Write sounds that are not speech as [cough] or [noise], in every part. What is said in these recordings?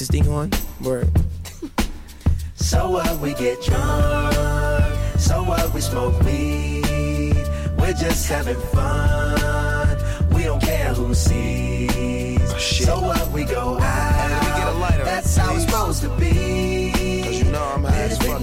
Is this thing on? Word. [laughs] So what we get drunk, so what we smoke weed. We're just having fun. We don't care who sees. Oh, shit. So what we go out. let me get a lighter, That's how it's supposed to be. Cause you know I'm high as fuck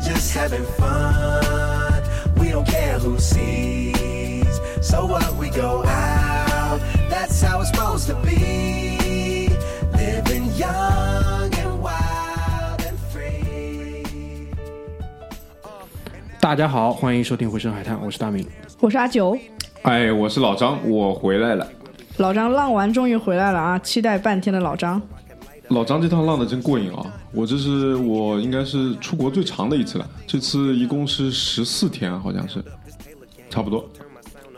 We're just having fun. We don't care who sees. So what we go out. That's how it's supposed to be. Living young and wild and free. 大家好，欢迎收听《回声海滩》，我是大明。我是阿九，哎，我是老张，我回来了。老张浪完终于回来了啊！期待半天的老张，老张这趟浪的真过瘾啊！我这是我应该是出国最长的一次了，这次一共是十四天，好像是，差不多。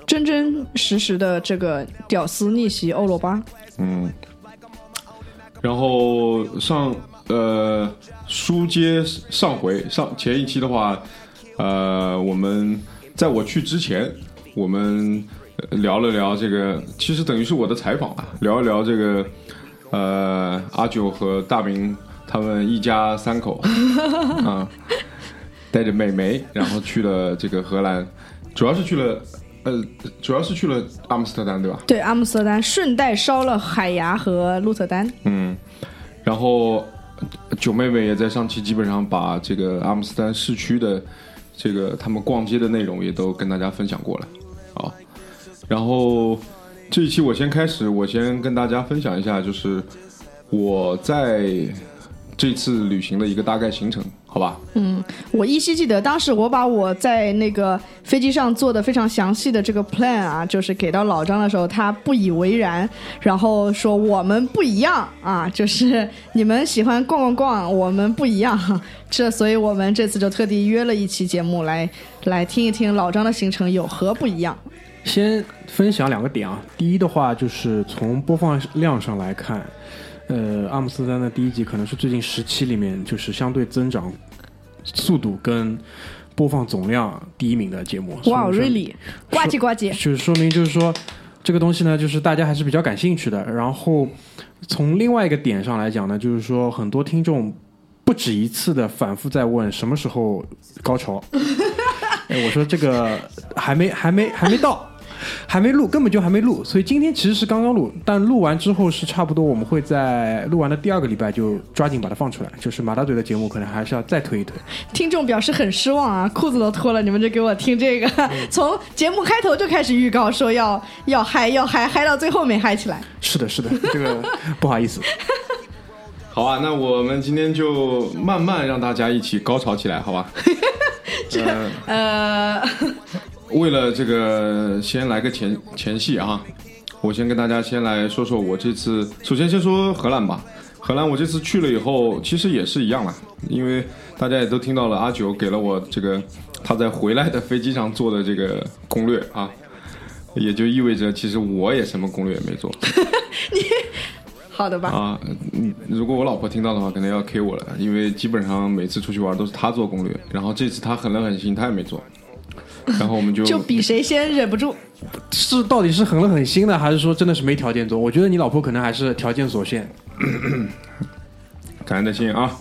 真真实实的这个屌丝逆袭欧罗巴，嗯，然后上呃书接上回上前一期的话，呃，我们在我去之前，我们呃聊了聊这个，其实等于是我的采访啊，聊一聊这个呃阿九和大明他们一家三口 [laughs] 啊，带着美眉，然后去了这个荷兰，主要是去了呃，主要是去了阿姆斯特丹，对吧？对阿姆斯特丹顺带烧了海牙和鹿特丹，嗯，然后呃九妹妹也在上期基本上把这个阿姆斯特丹市区的这个他们逛街的内容也都跟大家分享过了啊。然后这一期我先开始，我先跟大家分享一下，就是我在这次旅行的一个大概行程，好吧？嗯我依稀记得当时我把我在那个飞机上做的非常详细的这个 plan 啊，就是给到老张的时候，他不以为然，然后说我们不一样啊，就是你们喜欢逛逛逛，我们不一样。这，所以我们这次就特地约了一期节目来来听一听老张的行程有何不一样。先分享两个点啊，第一的话就是从播放量上来看，呃，阿姆斯特丹的第一集可能是最近十期里面就是相对增长速度跟播放总量第一名的节目。哇、所以说 r e a l l y 呱唧呱唧。就是说明就是说这个东西呢，就是大家还是比较感兴趣的。然后从另外一个点上来讲呢，就是说很多听众不止一次的反复在问什么时候高潮。[laughs] 哎，我说这个还没还没还没到。还没录，根本就还没录，所以今天其实是刚刚录，但录完之后是差不多，我们会在录完的第二个礼拜就抓紧把它放出来。就是马大嘴的节目，可能还是要再推一推。听众表示很失望啊，裤子都脱了，你们就给我听这个，从节目开头就开始预告说要要嗨要嗨，嗨到最后没嗨起来。是的，是的，这个不好意思。[laughs] 好啊，那我们今天就慢慢让大家一起高潮起来，好吧？[laughs] 呃，呃，为了这个，先来个前前戏啊！我先跟大家先来说说我这次，首先先说荷兰吧。荷兰我这次去了以后，其实也是一样啦，因为大家也都听到了，阿九给了我这个他在回来的飞机上做的这个攻略啊，也就意味着其实我也什么攻略也没做你 [laughs] 好的吧，啊。嗯，如果我老婆听到的话，可能要 K 我了，因为基本上每次出去玩都是她做攻略，然后这次她狠了狠心，她也没做，然后我们就就比谁先忍不住。是到底是狠了狠心呢，还是说真的是没条件做？我觉得你老婆可能还是条件所限。感恩的心啊。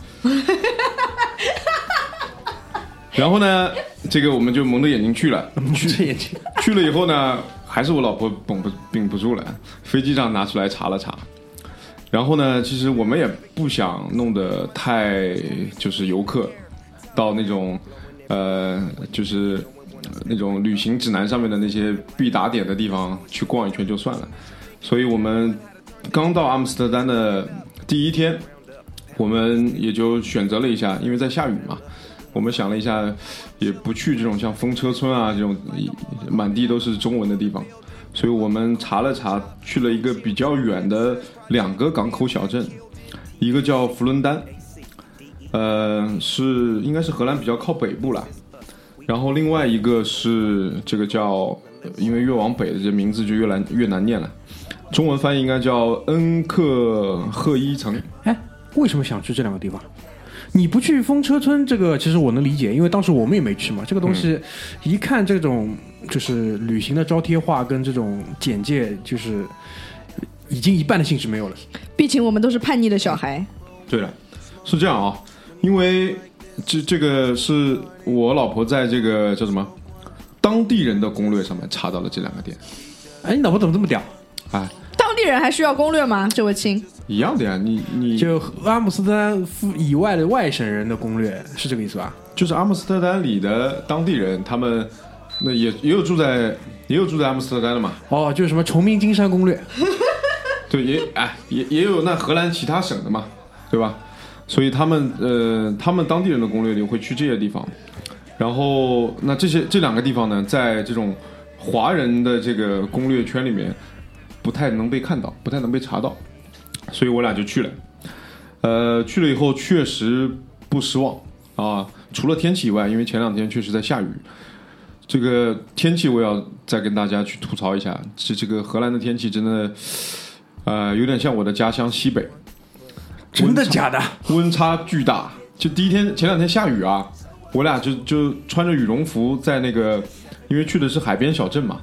然后呢，这个我们就蒙着眼睛去了，蒙着眼睛，去了以后呢，还是我老婆绷不绷不住了，飞机上拿出来查了查。然后呢，其实我们也不想弄得太就是游客到那种呃，就是呃那种旅行指南上面的那些必打点的地方去逛一圈就算了。所以我们刚到阿姆斯特丹的第一天，我们也就选择了一下，因为在下雨嘛，我们想了一下，也不去这种像风车村啊这种满地都是中文的地方，所以我们查了查，去了一个比较远的两个港口小镇，一个叫弗伦丹，呃，是应该是荷兰比较靠北部了，然后另外一个是这个叫，因为越往北的这名字就越难越难念了，中文翻译应该叫恩克赫伊城。哎，为什么想去这两个地方？你不去风车村，这个其实我能理解，因为当时我们也没去嘛。这个东西一看这种就是旅行的招贴画跟这种简介，就是已经一半的兴致没有了。毕竟我们都是叛逆的小孩。对了，是这样啊，因为这这个是我老婆在这个叫什么当地人的攻略上面查到了这两个店，哎，你老婆怎么这么屌？哎，当地人还需要攻略吗？这位亲，一样的呀，你你就阿姆斯特丹附以外的外省人的攻略是这个意思吧？就是阿姆斯特丹里的当地人，他们那也也有住在也有住在阿姆斯特丹的嘛，哦，就是什么崇明金山攻略，[laughs] 对，也哎也也有那荷兰其他省的嘛，对吧？所以他们呃，他们当地人的攻略里会去这些地方，然后那这些这两个地方呢，在这种华人的这个攻略圈里面，不太能被看到，不太能被查到，所以我俩就去了。呃，去了以后确实不失望啊，除了天气以外，因为前两天确实在下雨。这个天气我要再跟大家去吐槽一下，这这个荷兰的天气真的，呃，有点像我的家乡西北，真的假的？温差巨大。就第一天前两天下雨啊，我俩就就穿着羽绒服在那个，因为去的是海边小镇嘛，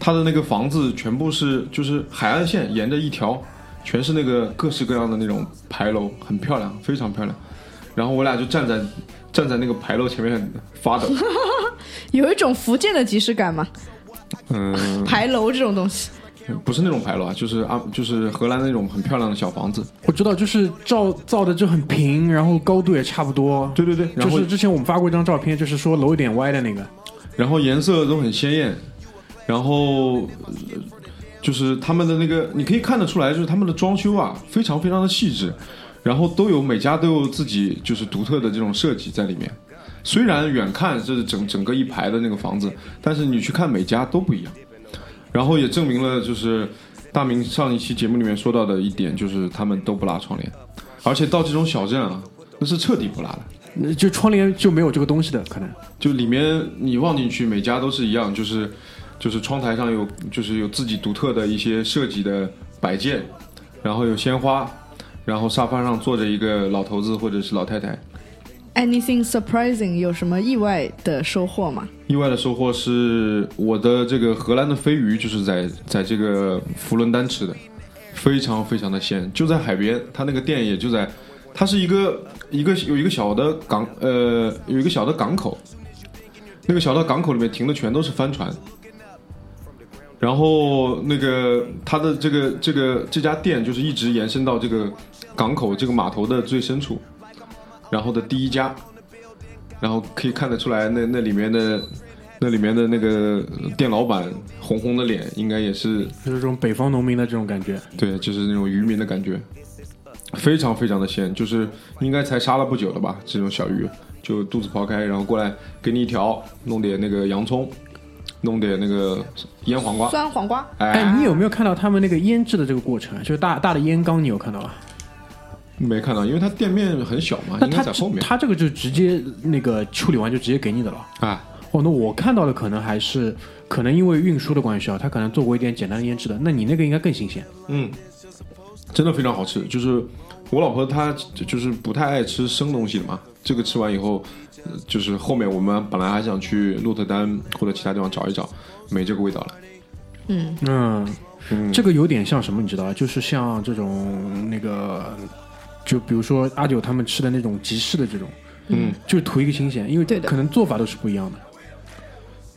它的那个房子全部是就是海岸线沿着一条，全是那个各式各样的那种牌楼，很漂亮，非常漂亮。然后我俩就站在站在那个牌楼前面发抖，[laughs] 有一种福建的即视感嘛，嗯，牌楼这种东西。不是那种牌楼啊，就是啊，就是荷兰那种很漂亮的小房子。我知道，就是造造的就很平，然后高度也差不多。对对对，然后就是之前我们发过一张照片，就是说楼有点歪的那个。然后颜色都很鲜艳，然后呃就是他们的那个，你可以看得出来，就是他们的装修啊，非常非常的细致，然后都有每家都有自己就是独特的这种设计在里面。虽然远看这是整整个一排的那个房子，但是你去看每家都不一样。然后也证明了，就是大明上一期节目里面说到的一点，就是他们都不拉窗帘，而且到这种小镇啊，那是彻底不拉的。呃就窗帘就没有这个东西的可能。就里面你望进去，每家都是一样，就是就是窗台上有就是有自己独特的一些设计的摆件，然后有鲜花，然后沙发上坐着一个老头子或者是老太太。Anything surprising？有什么意外的收获吗？意外的收获是我的这个荷兰的飞鱼，就是在在这个佛伦丹吃的，非常非常的鲜，就在海边，它那个店也就在，它是一个一个有一个小的港，呃，有一个小的港口，那个小的港口里面停的全都是帆船，然后那个它的这个这个这家店就是一直延伸到这个港口这个码头的最深处，然后的第一家，然后可以看得出来那那里面的那里面的那个店老板红红的脸，应该也是就是这种北方农民的这种感觉。对，就是那种渔民的感觉，非常非常的鲜，就是应该才杀了不久的吧，这种小鱼就肚子刨开，然后过来给你一条，弄点那个洋葱，弄点那个腌黄瓜，酸黄瓜。哎，哎，你有没有看到他们那个腌制的这个过程啊？就是大大的腌缸，你有看到吗？没看到，因为它店面很小嘛，应该那他在后面它这个就直接那个处理完就直接给你的了。啊。哦，那我看到的可能还是可能因为运输的关系啊，它可能做过一点简单的腌制的。那你那个应该更新鲜。嗯，真的非常好吃。就是我老婆她就是不太爱吃生东西的嘛，这个吃完以后，呃就是后面我们本来还想去鹿特丹或者其他地方找一找，没这个味道了。嗯，嗯，嗯，这个有点像什么，你知道吧？就是像这种那个，就比如说阿九他们吃的那种集市的这种，嗯，就是图一个新鲜，因为可能做法都是不一样的。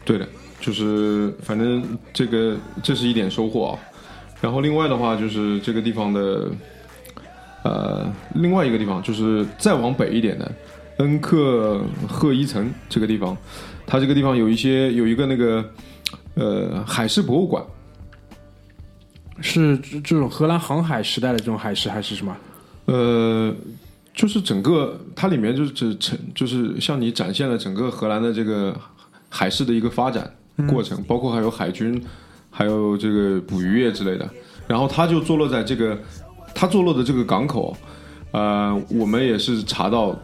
对的，就是反正这个这是一点收获啊。然后另外的话就是这个地方的，呃，另外一个地方就是再往北一点的恩克赫伊城这个地方，它这个地方有一些有一个那个呃海事博物馆，是这这种荷兰航海时代的这种海事还是什么？呃，就是整个它里面就是只呈就是向你展现了整个荷兰的这个海事的一个发展过程，包括还有海军，还有这个捕鱼业之类的。然后它就坐落在这个它坐落的这个港口，呃，我们也是查到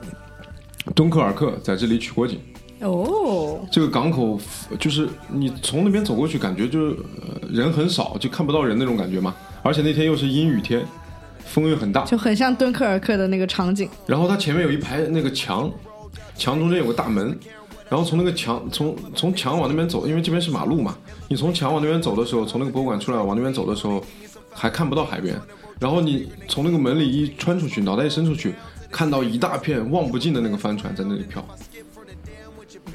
敦刻尔克在这里取过景。哦，这个港口就是你从那边走过去，感觉就是、呃、人很少，就看不到人那种感觉嘛。而且那天又是阴雨天，风又很大，就很像敦刻尔克的那个场景。然后它前面有一排那个墙，墙中间有个大门，然后从那个墙从从墙往那边走，因为这边是马路嘛，你从墙往那边走的时候，从那个博物馆出来往那边走的时候，还看不到海边，然后你从那个门里一穿出去，脑袋一伸出去，看到一大片望不尽的那个帆船在那里飘，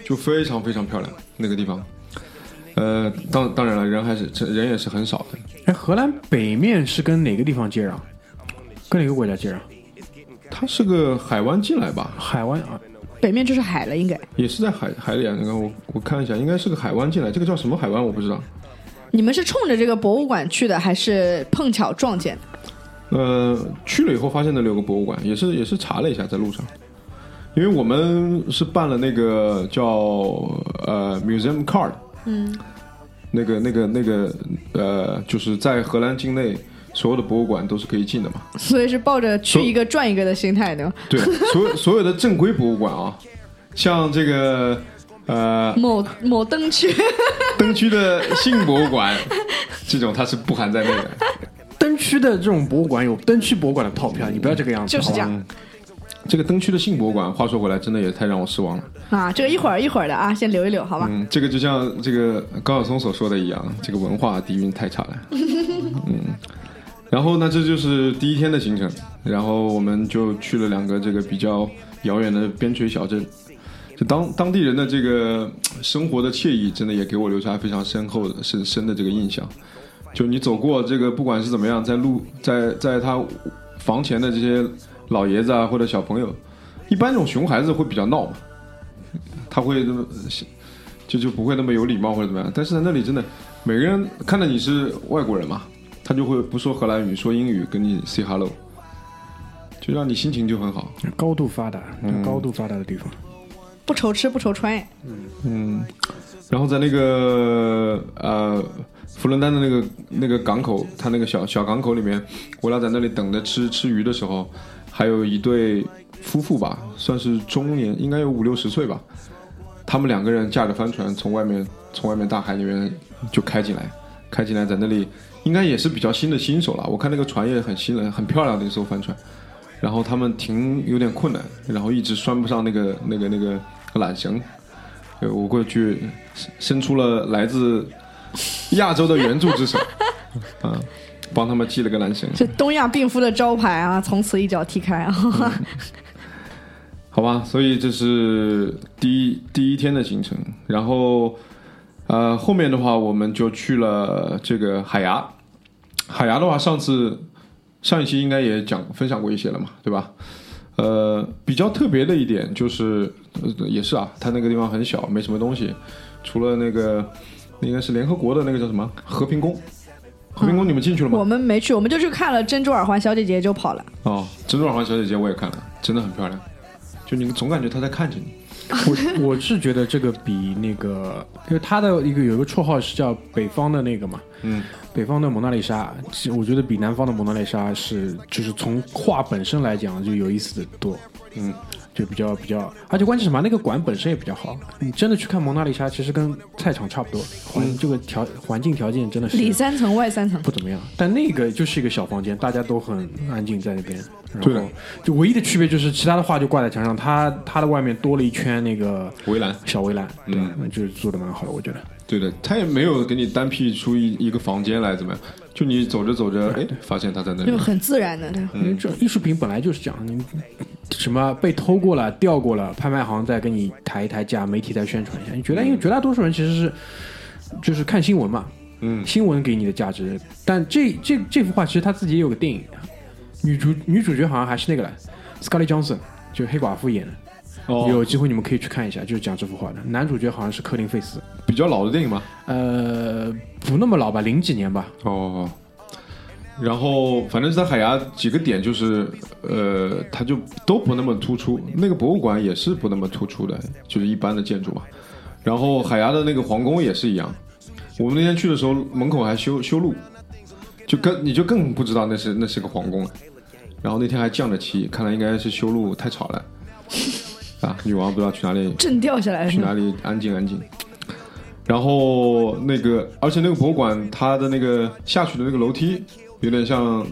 就非常非常漂亮那个地方。呃，当当然了，人还是人也是很少的。哎，荷兰北面是跟哪个地方接壤？跟哪个国家接壤？它是个海湾进来吧，海湾啊，北面就是海了，应该。也是在海海里啊。你看我我看一下，应该是个海湾进来。这个叫什么海湾我不知道。你们是冲着这个博物馆去的，还是碰巧撞见的？呃，去了以后发现那里有个博物馆，也是也是查了一下，在路上，因为我们是办了那个叫呃 museum card，嗯，那个那个那个呃，就是在荷兰境内所有的博物馆都是可以进的嘛。所以是抱着去一个赚一个的心态呢。对，所有所有的正规博物馆啊，像这个呃某某灯区，灯区的性博物馆，[laughs] 这种它是不含在内的。灯区的这种博物馆有灯区博物馆的套票，你不要这个样子。就是这样这个灯区的性博物馆，话说回来，真的也太让我失望了。啊，这个一会儿一会儿的啊，先留一留，好吧？嗯，这个就像这个高晓松所说的一样，这个文化底蕴太差了。[laughs] 嗯，然后呢，这就是第一天的行程，然后我们就去了两个这个比较遥远的边陲小镇。就当当地人的这个生活的惬意，真的也给我留下非常深厚的、深深的这个印象。就你走过这个，不管是怎么样，在路在在他房前的这些老爷子啊，或者小朋友，一般这种熊孩子会比较闹嘛，他会那么就就不会那么有礼貌或者怎么样。但是在那里真的，每个人看到你是外国人嘛，他就会不说荷兰语，说英语跟你 say hello，就让你心情就很好。高度发达，嗯高度发达的地方。不愁吃不愁穿，嗯，然后在那个呃佛伦丹的那个那个港口，他那个小小港口里面，我俩在那里等着吃吃鱼的时候，还有一对夫妇吧，算是中年，应该有五六十岁吧。他们两个人驾着帆船从外面从外面大海里面就开进来，开进来在那里应该也是比较新的新手了。我看那个船也很新了，很漂亮的一艘帆船。然后他们停有点困难，然后一直拴不上那个那个那个缆绳。呃我过去伸出了来自亚洲的援助之手，[laughs] 啊，帮他们系了个缆绳。这东亚病夫的招牌啊，从此一脚踢开啊！好吧，所以这是第一第一天的行程，然后呃后面的话我们就去了这个海牙。海牙的话，上次上一期应该也讲分享过一些了嘛，对吧？呃，比较特别的一点就是，呃也是啊，它那个地方很小，没什么东西，除了那个应该是联合国的那个叫什么和平宫。和平宫你们进去了吗？我们没去，我们就去看了珍珠耳环小姐姐就跑了。哦，珍珠耳环小姐姐我也看了，真的很漂亮，就你总感觉她在看着你。我我是觉得这个比那个，因为他的一个有一个绰号是叫北方的那个嘛，嗯，北方的蒙娜丽莎，其实我觉得比南方的蒙娜丽莎是，就是从画本身来讲就有意思的多，嗯，就比较比较，而且关键什么？那个馆本身也比较好。你真的去看蒙娜丽莎，其实跟菜场差不多，环、这个条环境条件真的是里三层外三层，不怎么样。但那个就是一个小房间，大家都很安静在那边。然后就唯一的区别就是其他的画就挂在墙上，它它的外面多了一圈那个围栏小围栏，对，嗯那就是做的蛮好的，我觉得。对的，他也没有给你单辟出一一个房间来，怎么样？就你走着走着，哎，发现他在那里就。很自然的。对因为这艺术品本来就是这样，你什么被偷过了、掉过了，拍卖行再给你抬一抬价，媒体再宣传一下。你觉得因为绝大多数人其实是就是看新闻嘛，嗯新闻给你的价值。但这这这幅画其实他自己也有个电影，女主女主角好像还是那个了，Scarlett Johansson，就黑寡妇演的。哦有机会你们可以去看一下，就是讲这幅画的。男主角好像是科林费斯，比较老的电影吗。呃，不那么老吧，零几年吧。哦，然后反正是在海牙几个点，就是呃，它就都不那么突出。那个博物馆也是不那么突出的，就是一般的建筑嘛。然后海牙的那个皇宫也是一样，我们那天去的时候，门口还修修路，就更你就更不知道那是那是个皇宫了。然后那天还降着旗，看来应该是修路太吵了，啊，女王不知道去哪里震掉下来？去哪里安静安静。然后那个，而且那个博物馆它的那个下去的那个楼梯，有点像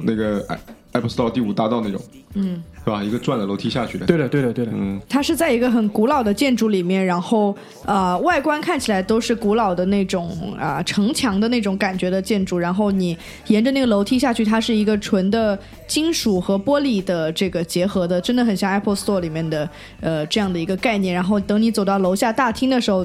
那个 Apple Store 第五大道那种，嗯，是吧？一个转的楼梯下去的，对的，对的，对的。嗯，它是在一个很古老的建筑里面，然后呃，外观看起来都是古老的那种啊、城墙的那种感觉的建筑，然后你沿着那个楼梯下去，它是一个纯的金属和玻璃的这个结合的，真的很像 Apple Store 里面的呃这样的一个概念。然后等你走到楼下大厅的时候。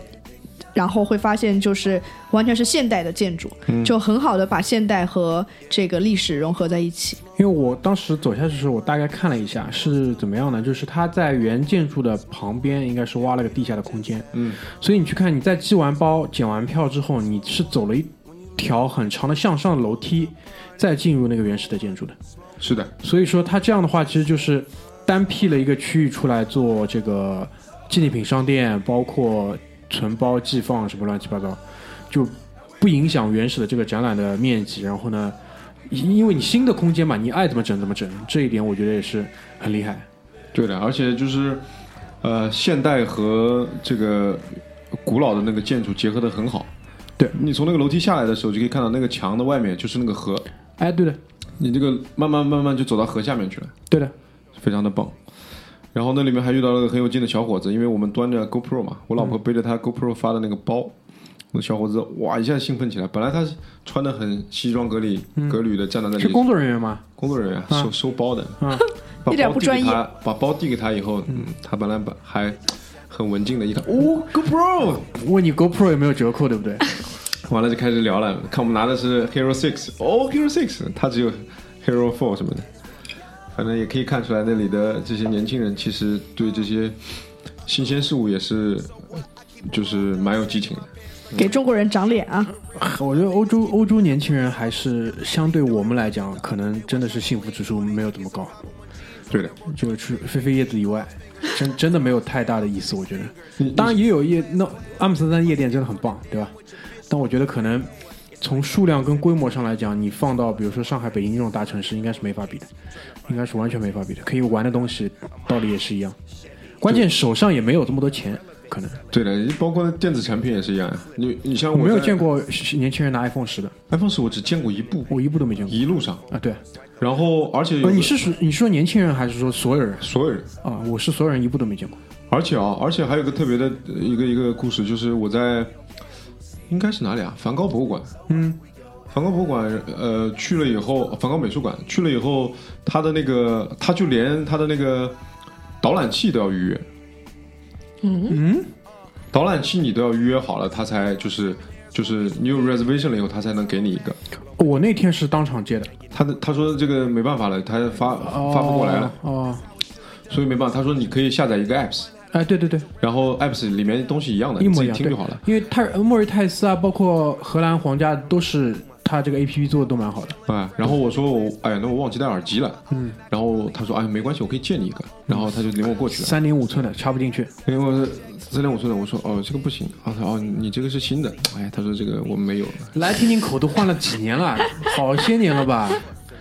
然后会发现，就是完全是现代的建筑，就很好的把现代和这个历史融合在一起。因为我当时走下去的时候，我大概看了一下是怎么样呢，就是它在原建筑的旁边应该是挖了个地下的空间，嗯，所以你去看，你在寄完包、检完票之后，你是走了一条很长的向上的楼梯，再进入那个原始的建筑的。是的，所以说它这样的话，其实就是单辟了一个区域出来做这个纪念品商店，包括存包寄放什么乱七八糟，就不影响原始的这个展览的面积。然后呢，因因为你新的空间嘛，你爱怎么整怎么整，这一点我觉得也是很厉害。对的，而且就是呃，现代和这个古老的那个建筑结合的很好。对你从那个楼梯下来的时候，就可以看到那个墙的外面就是那个河，哎，对的，你这个慢慢慢慢就走到河下面去了。对的，非常的棒。然后那里面还遇到了个很有劲的小伙子，因为我们端着 GoPro 嘛，我老婆背着他 GoPro 发的那个包，那小伙子哇一下兴奋起来。本来他是穿的很西装革履、革履的站在那里，是工作人员吗？工作人员收收包的，啊，把一点包不专业递给他，把包递给他以后，嗯，他本来把还很文静的一看，哦 GoPro，问你 GoPro 有没有折扣，对不对？完了就开始聊了，看我们拿的是 Hero Six，哦 Hero Six，他只有 Hero Four 什么的。反正也可以看出来，那里的这些年轻人其实对这些新鲜事物也是，就是蛮有激情的。给中国人长脸啊！[laughs] 我觉得欧洲欧洲年轻人还是相对我们来讲，可能真的是幸福指数没有这么高。对的，就是飞飞叶子以外，真 [laughs] 真的没有太大的意思。我觉得，当然也有夜，那阿姆斯特丹夜店真的很棒，对吧？但我觉得可能从数量跟规模上来讲，你放到比如说上海、北京这种大城市，应该是没法比的，应该是完全没法比的。可以玩的东西道理也是一样，关键手上也没有这么多钱，可能对的，包括电子产品也是一样。你你像我没有见过年轻人拿 iPhone 十的，iPhone 十，我只见过一部，我一部都没见过一路上，啊。对，然后而且呃，你是说你是说年轻人还是说所有人所有人，啊？我是所有人一部都没见过。而且啊，而且还有个特别的呃一个一个故事，就是我在应该是哪里啊？梵高博物馆。嗯，梵高博物馆，呃，去了以后，梵高美术馆去了以后，他的那个，他就连他的那个导览器都要预约。嗯嗯，导览器你都要预约好了，他才就是就是你有 reservation 了以后，他才能给你一个。我那天是当场接的，他的他说这个没办法了，他发发不过来了，哦。哦，所以没办法。他说你可以下载一个 apps，哎，对对对，然后 apps 里面东西一样的，一模一样，听就好了。对因为泰莫瑞泰斯啊，包括荷兰皇家都是他这个 A P P 做的都蛮好的。啊，然后我说我哎呀，那我忘记带耳机了。嗯，然后他说哎没关系，我可以借你一个，然后他就领我过去了。三点五寸的插不进去，因为三点五寸的，我说哦这个不行，啊他说哦你这个是新的，哎他说这个我们没有。来听听口都换了几年了，好些年了吧？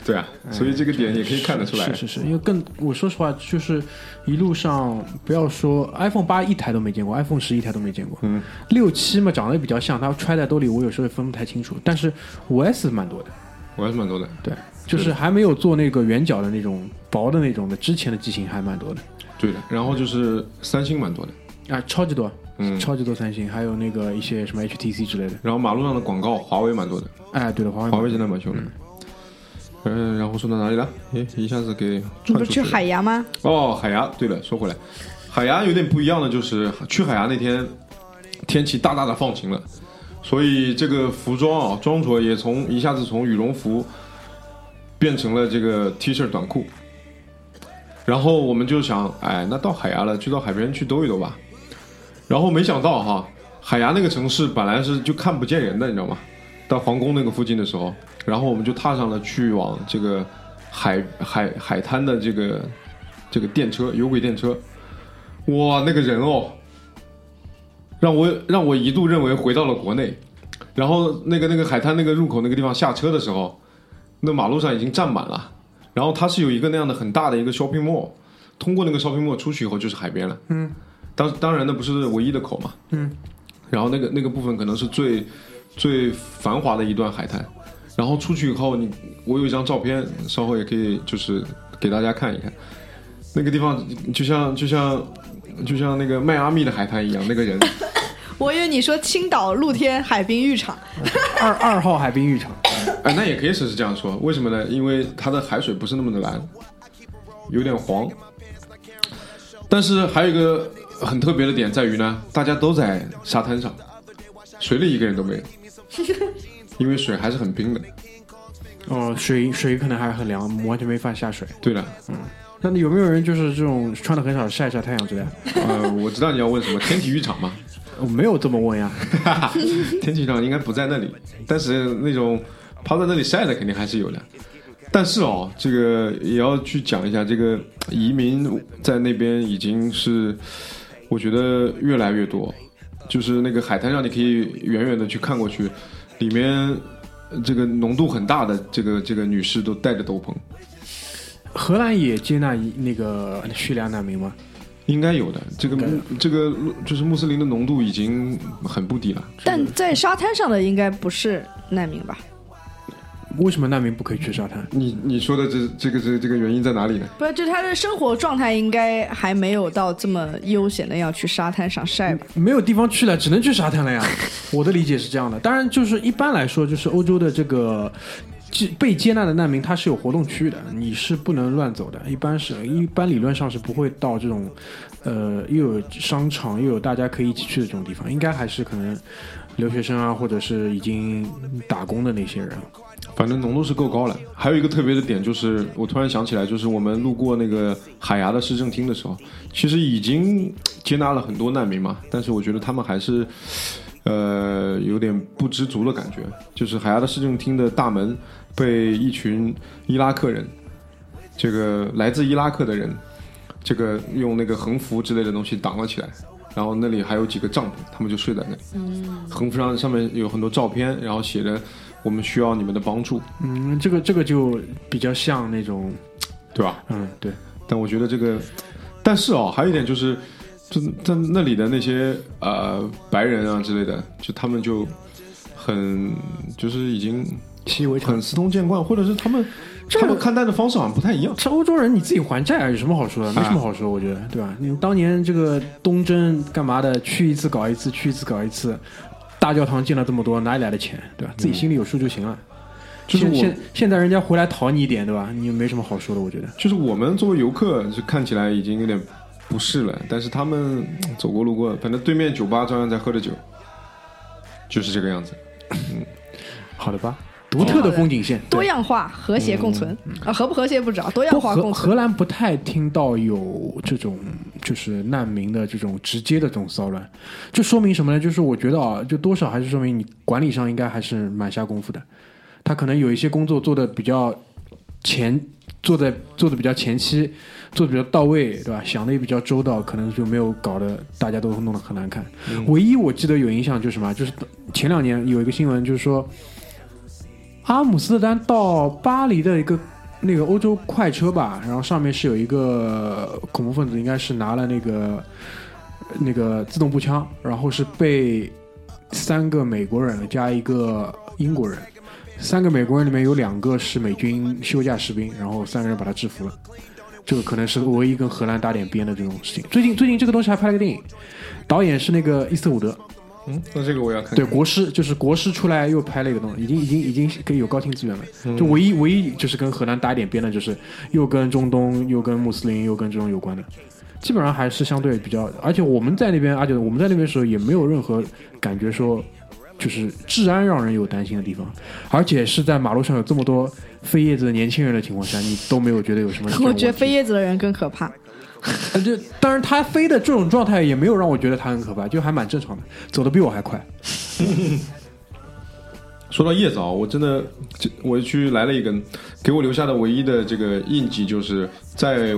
对啊，所以这个点也可以看得出来。是是是，因为更我说实话，就是一路上不要说 iPhone 八一台都没见过，iPhone 十一台都没见过，嗯，六七嘛长得也比较像，它揣在兜里，我有时候也分不太清楚。但是五 S 蛮多的，五 S 蛮多的。对，就是还没有做那个圆角的那种薄的那种的，之前的机型还蛮多的。对的，然后就是三星蛮多的，啊，超级多，嗯超级多三星，还有那个一些什么 HTC 之类的。然后马路上的广告，华为蛮多的，哎，对了，华为华为真的蛮凶的。嗯，然后说到哪里了？诶，一下子给你不是去。海牙吗？哦，海牙。对了，说回来，海牙有点不一样的就是，去海牙那天天气大大的放晴了，所以这个服装啊，装着也从一下子从羽绒服变成了这个 T 恤短裤。然后我们就想，哎，那到海牙了，就到海边去兜一兜吧。然后没想到哈，海牙那个城市本来是就看不见人的，你知道吗？到皇宫那个附近的时候，然后我们就踏上了去往这个海海海滩的这个这个电车有轨电车。哇，那个人哦，让我让我一度认为回到了国内。然后那个那个海滩那个入口那个地方下车的时候，那马路上已经站满了。然后它是有一个那样的很大的一个 shopping mall，通过那个 shopping mall 出去以后就是海边了。嗯，当当然那不是唯一的口嘛。嗯，然后那个那个部分可能是最最繁华的一段海滩。然后出去以后，你我有一张照片，稍后也可以就是给大家看一看。那个地方就像就像就像那个迈阿密的海滩一样，那个人。[laughs] 我以为你说青岛露天海滨浴场，二二号海滨浴场，哎，那也可以是这样说。为什么呢？因为它的海水不是那么的蓝，有点黄。但是还有一个很特别的点在于呢，大家都在沙滩上，水里一个人都没有，[laughs] 因为水还是很冰的。哦，水水可能还很凉，完全没法下水。对的，嗯。那有没有人就是这种穿的很少晒晒太阳之类的？呃，[laughs] 我知道你要问什么，天体浴场吗？我没有这么问呀，[laughs] 天体浴场应该不在那里，但是那种趴在那里晒的肯定还是有的。但是哦，这个也要去讲一下，这个移民在那边已经是我觉得越来越多。就是那个海滩上，你可以远远的去看过去，里面这个浓度很大的这个这个女士都戴着斗篷。荷兰也接纳那个叙利亚难民吗？应该有的，这个这个就是穆斯林的浓度已经很不低了。但在沙滩上的应该不是难民吧？为什么难民不可以去沙滩？你你说的这这个这这个原因在哪里呢？不是，就他的生活状态应该还没有到这么悠闲的要去沙滩上晒吧？没有地方去了，只能去沙滩了呀。[laughs] 我的理解是这样的，当然就是一般来说，就是欧洲的这个。被接纳的难民他是有活动区域的，你是不能乱走的。一般是一般理论上是不会到这种，呃，又有商场又有大家可以一起去的这种地方。应该还是可能留学生啊，或者是已经打工的那些人。反正浓度是够高了。还有一个特别的点就是，我突然想起来，就是我们路过那个海牙的市政厅的时候，其实已经接纳了很多难民嘛，但是我觉得他们还是，呃，有点不知足的感觉。就是海牙的市政厅的大门。被一群伊拉克人，这个来自伊拉克的人，这个用那个横幅之类的东西挡了起来，然后那里还有几个帐篷，他们就睡在那里。嗯，横幅上上面有很多照片，然后写着“我们需要你们的帮助”。嗯，这个这个就比较像那种，对吧？嗯，对。但我觉得这个，但是哦，还有一点就是，就在那里的那些呃白人啊之类的，就他们就很就是已经。习以为常，很司空见惯，或者是他们他们看待的方式好像不太一样。这欧洲人你自己还债啊，有什么好说的？没什么好说，我觉得，对吧？你当年这个东征干嘛的？去一次搞一次，去一次搞一次，大教堂建了这么多，哪里来的钱？对吧？自己心里有数就行了。就是现现在人家回来讨你一点，对吧？你没什么好说的，我觉得。就是我们作为游客，就看起来已经有点不适了，但是他们走过路过，反正对面酒吧照样在喝着酒，就是这个样子。嗯，好的吧。独特的风景线，多样化，和谐共存啊，和不和谐不知道，多样化共存。荷兰不太听到有这种就是难民的这种直接的这种骚乱，就说明什么呢？就是我觉得啊，就多少还是说明你管理上应该还是蛮下功夫的。他可能有一些工作做的比较前，做的做的比较前期，做的比较到位，对吧？想的也比较周到，可能就没有搞得大家都弄得很难看。唯一我记得有印象就是什么？就是前两年有一个新闻，就是说。阿姆斯特丹到巴黎的一个那个欧洲快车吧，然后上面是有一个恐怖分子，应该是拿了那个那个自动步枪，然后是被三个美国人加一个英国人，三个美国人里面有两个是美军休假士兵，然后三个人把他制服了。这个可能是唯一跟荷兰打点边的这种事情。最近最近这个东西还拍了个电影，导演是那个伊斯特伍德。嗯，那这个我要看。对，国师就是国师出来又拍了一个东西，已经已经已经可以有高清资源了。就唯一唯一就是跟荷兰搭一点边的，就是又跟中东又跟穆斯林又跟这种有关的，基本上还是相对比较。而且我们在那边，而且我们在那边的时候也没有任何感觉说就是治安让人有担心的地方，而且是在马路上有这么多飞叶子的年轻人的情况下，你都没有觉得有什么我？觉得飞叶子的人更可怕。呃这当然，他飞的这种状态也没有让我觉得他很可怕，就还蛮正常的，走的比我还快。[laughs] 说到叶子啊，我真的，这我去来了一根，给我留下的唯一的这个印记就是在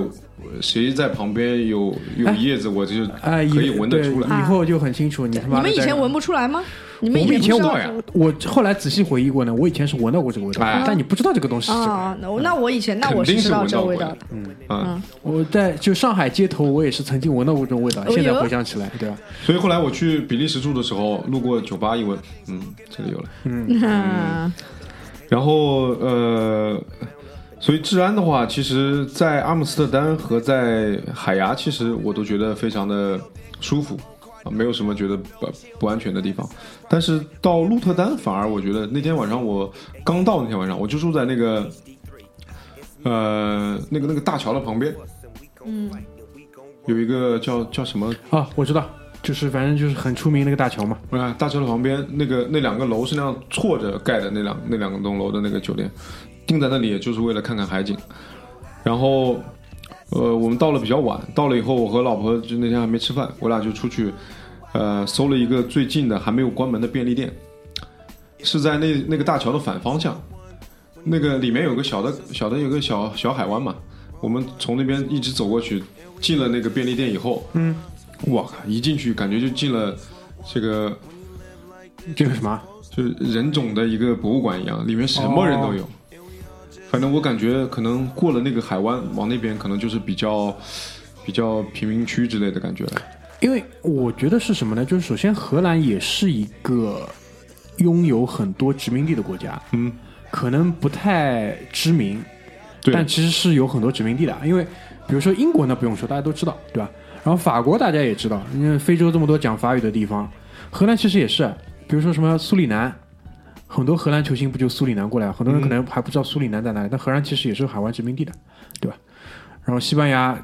谁在旁边有有叶子，我就哎，可以以闻得出来。对以后就很清楚，你们以前闻不出来吗？你们我们以前闻到呀我后来仔细回忆过呢，我以前是闻到过这个味道，哎但你不知道这个东西是这个。啊？那我以前那我知道闻到这个味道的。嗯，我在就上海街头，我也是曾经闻到过这种味道，哦现在回想起来，对吧？所以后来我去比利时住的时候，路过酒吧一闻，嗯，这里有了。嗯，然后呃，所以治安的话，其实，在阿姆斯特丹和在海牙，其实我都觉得非常的舒服啊，没有什么觉得不不安全的地方。但是到鹿特丹，反而我觉得那天晚上我刚到那天晚上，我就住在那个呃那个那个大桥的旁边，嗯，有一个叫叫什么啊，我知道，就是反正就是很出名那个大桥嘛。啊，大桥的旁边那个那两个楼是那样错着盖的那两那两栋楼的那个酒店，定在那里也就是为了看看海景。然后，呃，我们到了比较晚，到了以后，我和老婆就那天还没吃饭，我俩就出去，呃，搜了一个最近的还没有关门的便利店，是在那那个大桥的反方向，那个里面有个小的小的有个小小海湾嘛，我们从那边一直走过去，进了那个便利店以后，嗯，我靠，一进去感觉就进了这个这个什么？就是人种的一个博物馆一样，里面什么人都有。反正我感觉可能过了那个海湾，往那边可能就是比较比较贫民区之类的感觉了。因为我觉得是什么呢？就是首先荷兰也是一个拥有很多殖民地的国家，嗯，可能不太知名，对但其实是有很多殖民地的。因为比如说英国那不用说，大家都知道，对吧？然后法国大家也知道，因为非洲这么多讲法语的地方，荷兰其实也是，比如说什么苏里南，很多荷兰球星不就苏里南过来？很多人可能还不知道苏里南在哪里，但荷兰其实也是有海湾殖民地的，对吧？然后西班牙、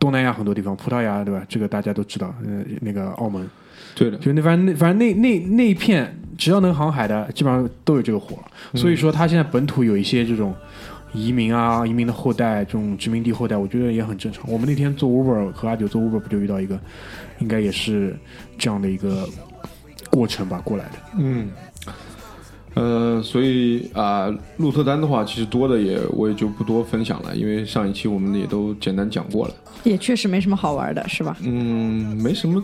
东南亚很多地方，葡萄牙，对吧？这个大家都知道，呃，那个澳门，对的，就那反正那反正那那那一片，只要能航海的，基本上都有这个火。所以说，他现在本土有一些这种移民啊、移民的后代、这种殖民地后代，我觉得也很正常。我们那天做 Uber 和阿九做 Uber 不就遇到一个，应该也是这样的一个过程吧，过来的。嗯，呃，所以啊、鹿特丹的话，其实多的也我也就不多分享了，因为上一期我们也都简单讲过了。也确实没什么好玩的，是吧？嗯，没什么，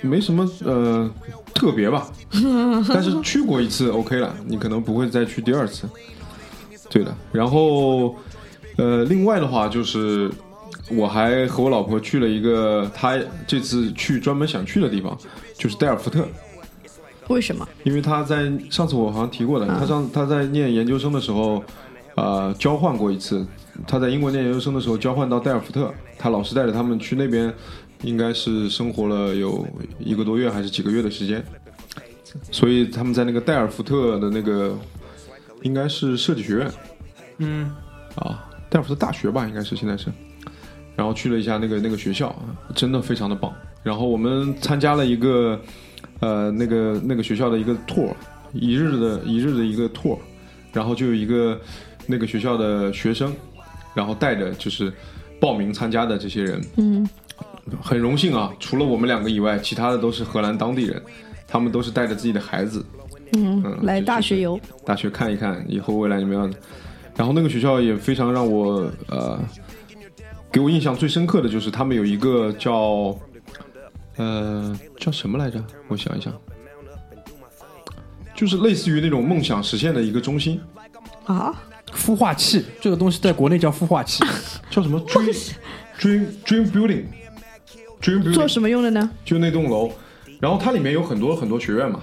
没什么呃特别吧，[laughs] 但是去过一次 OK 了，你可能不会再去第二次。对的，然后呃，另外的话就是我还和我老婆去了一个她这次去专门想去的地方，就是代尔福特。为什么？因为他在上次我好像提过的，他上他在念研究生的时候，呃，交换过一次。他在英国念研究生的时候交换到代尔福特，他老师带着他们去那边，应该是生活了有一个多月还是几个月的时间。所以他们在那个代尔福特的那个应该是设计学院，嗯，啊，代尔福特大学吧，应该是现在是。然后去了一下那个那个学校，真的非常的棒。然后我们参加了一个呃那个那个学校的一个 tour，一日的一日的一个 tour，然后就有一个那个学校的学生，然后带着就是报名参加的这些人，嗯，很荣幸啊，除了我们两个以外，其他的都是荷兰当地人，他们都是带着自己的孩子，嗯，来大学游，大学看一看，以后未来你们要。然后那个学校也非常让我呃，给我印象最深刻的就是他们有一个叫呃叫什么来着？我想一想，就是类似于那种梦想实现的一个中心，啊，孵化器。这个东西在国内叫孵化器，[laughs] 叫什么？Dream Dream Dream Building Dream Building 做什么用的呢？就那栋楼，然后它里面有很多很多学院嘛，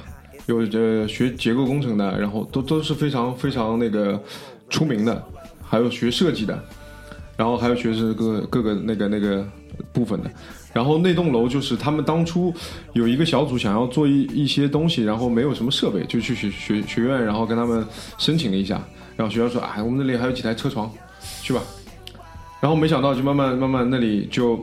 有呃学结构工程的，然后都都是非常非常那个出名的，还有学设计的，然后还有学是各各个那个那个部分的。然后那栋楼就是他们当初有一个小组想要做一一些东西，然后没有什么设备，就去学学学院，然后跟他们申请了一下，然后学校说，哎，我们那里还有几台车床，去吧。然后没想到就慢慢慢慢那里就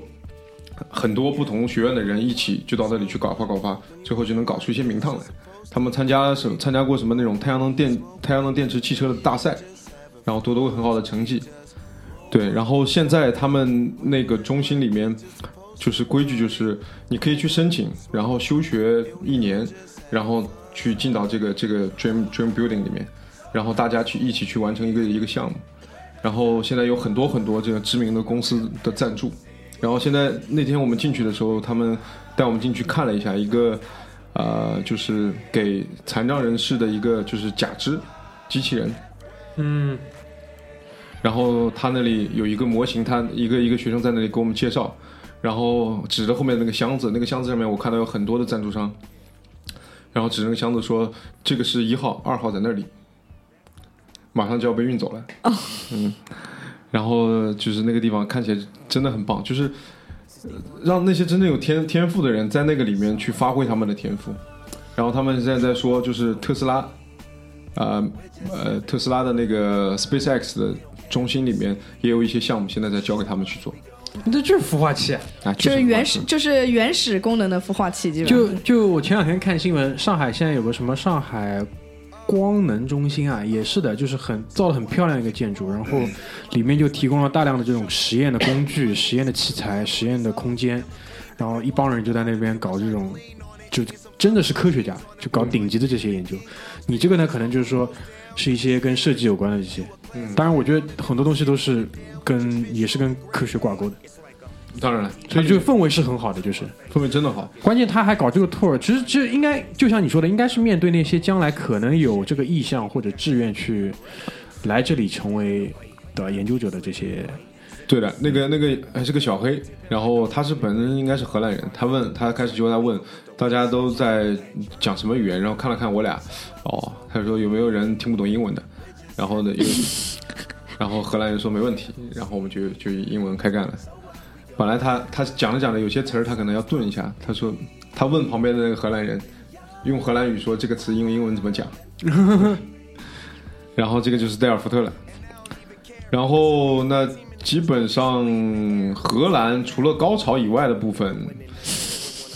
很多不同学院的人一起就到那里去搞发搞发，最后就能搞出一些名堂来。他们参加什参加过什么那种太阳能电太阳能电池汽车的大赛，然后夺得过很好的成绩。对，然后现在他们那个中心里面就是规矩，就是你可以去申请，然后休学一年，然后去进到这个这个 Dream Dream Building 里面，然后大家去一起去完成一个一个项目。然后现在有很多很多这个知名的公司的赞助。然后现在那天我们进去的时候，他们带我们进去看了一下一个，呃，就是给残障人士的一个就是假肢机器人。嗯，然后他那里有一个模型，他一个一个学生在那里给我们介绍，然后指着后面那个箱子，那个箱子上面我看到有很多的赞助商，然后指着那个箱子说：“这个是一号，二号在那里，马上就要被运走了。”嗯，然后就是那个地方看起来真的很棒，就是呃让那些真正有天天赋的人在那个里面去发挥他们的天赋。然后他们现在在说，就是特斯拉，呃呃，特斯拉的那个 SpaceX 的中心里面也有一些项目，现在在交给他们去做。这就是孵化器。啊，就是原始就是原始功能的孵化器，基本就就我前两天看新闻，上海现在有个什么上海光能中心啊，也是的，就是很造的很漂亮一个建筑，然后里面就提供了大量的这种实验的工具、实验的器材、实验的空间，然后一帮人就在那边搞这种，就真的是科学家，就搞顶级的这些研究。你这个呢，可能就是说是一些跟设计有关的这些，嗯当然我觉得很多东西都是跟也是跟科学挂钩的，当然了，所以这个氛围是很好的，就是。氛围真的好。关键他还搞这个 tour，其实这应该就像你说的，应该是面对那些将来可能有这个意向或者志愿去来这里成为的研究者的这些。对的，那个那个还是个小黑，然后他是本身应该是荷兰人，他问他开始就在问大家都在讲什么语言，然后看了看我俩，哦，他说有没有人听不懂英文的，然后呢，有，然后荷兰人说没问题，然后我们就就以英文开干了。本来他他讲着讲着有些词儿他可能要顿一下，他说他问旁边的那个荷兰人用荷兰语说这个词用英文怎么讲，[laughs] 然后这个就是戴尔福特了。然后那基本上荷兰除了高潮以外的部分，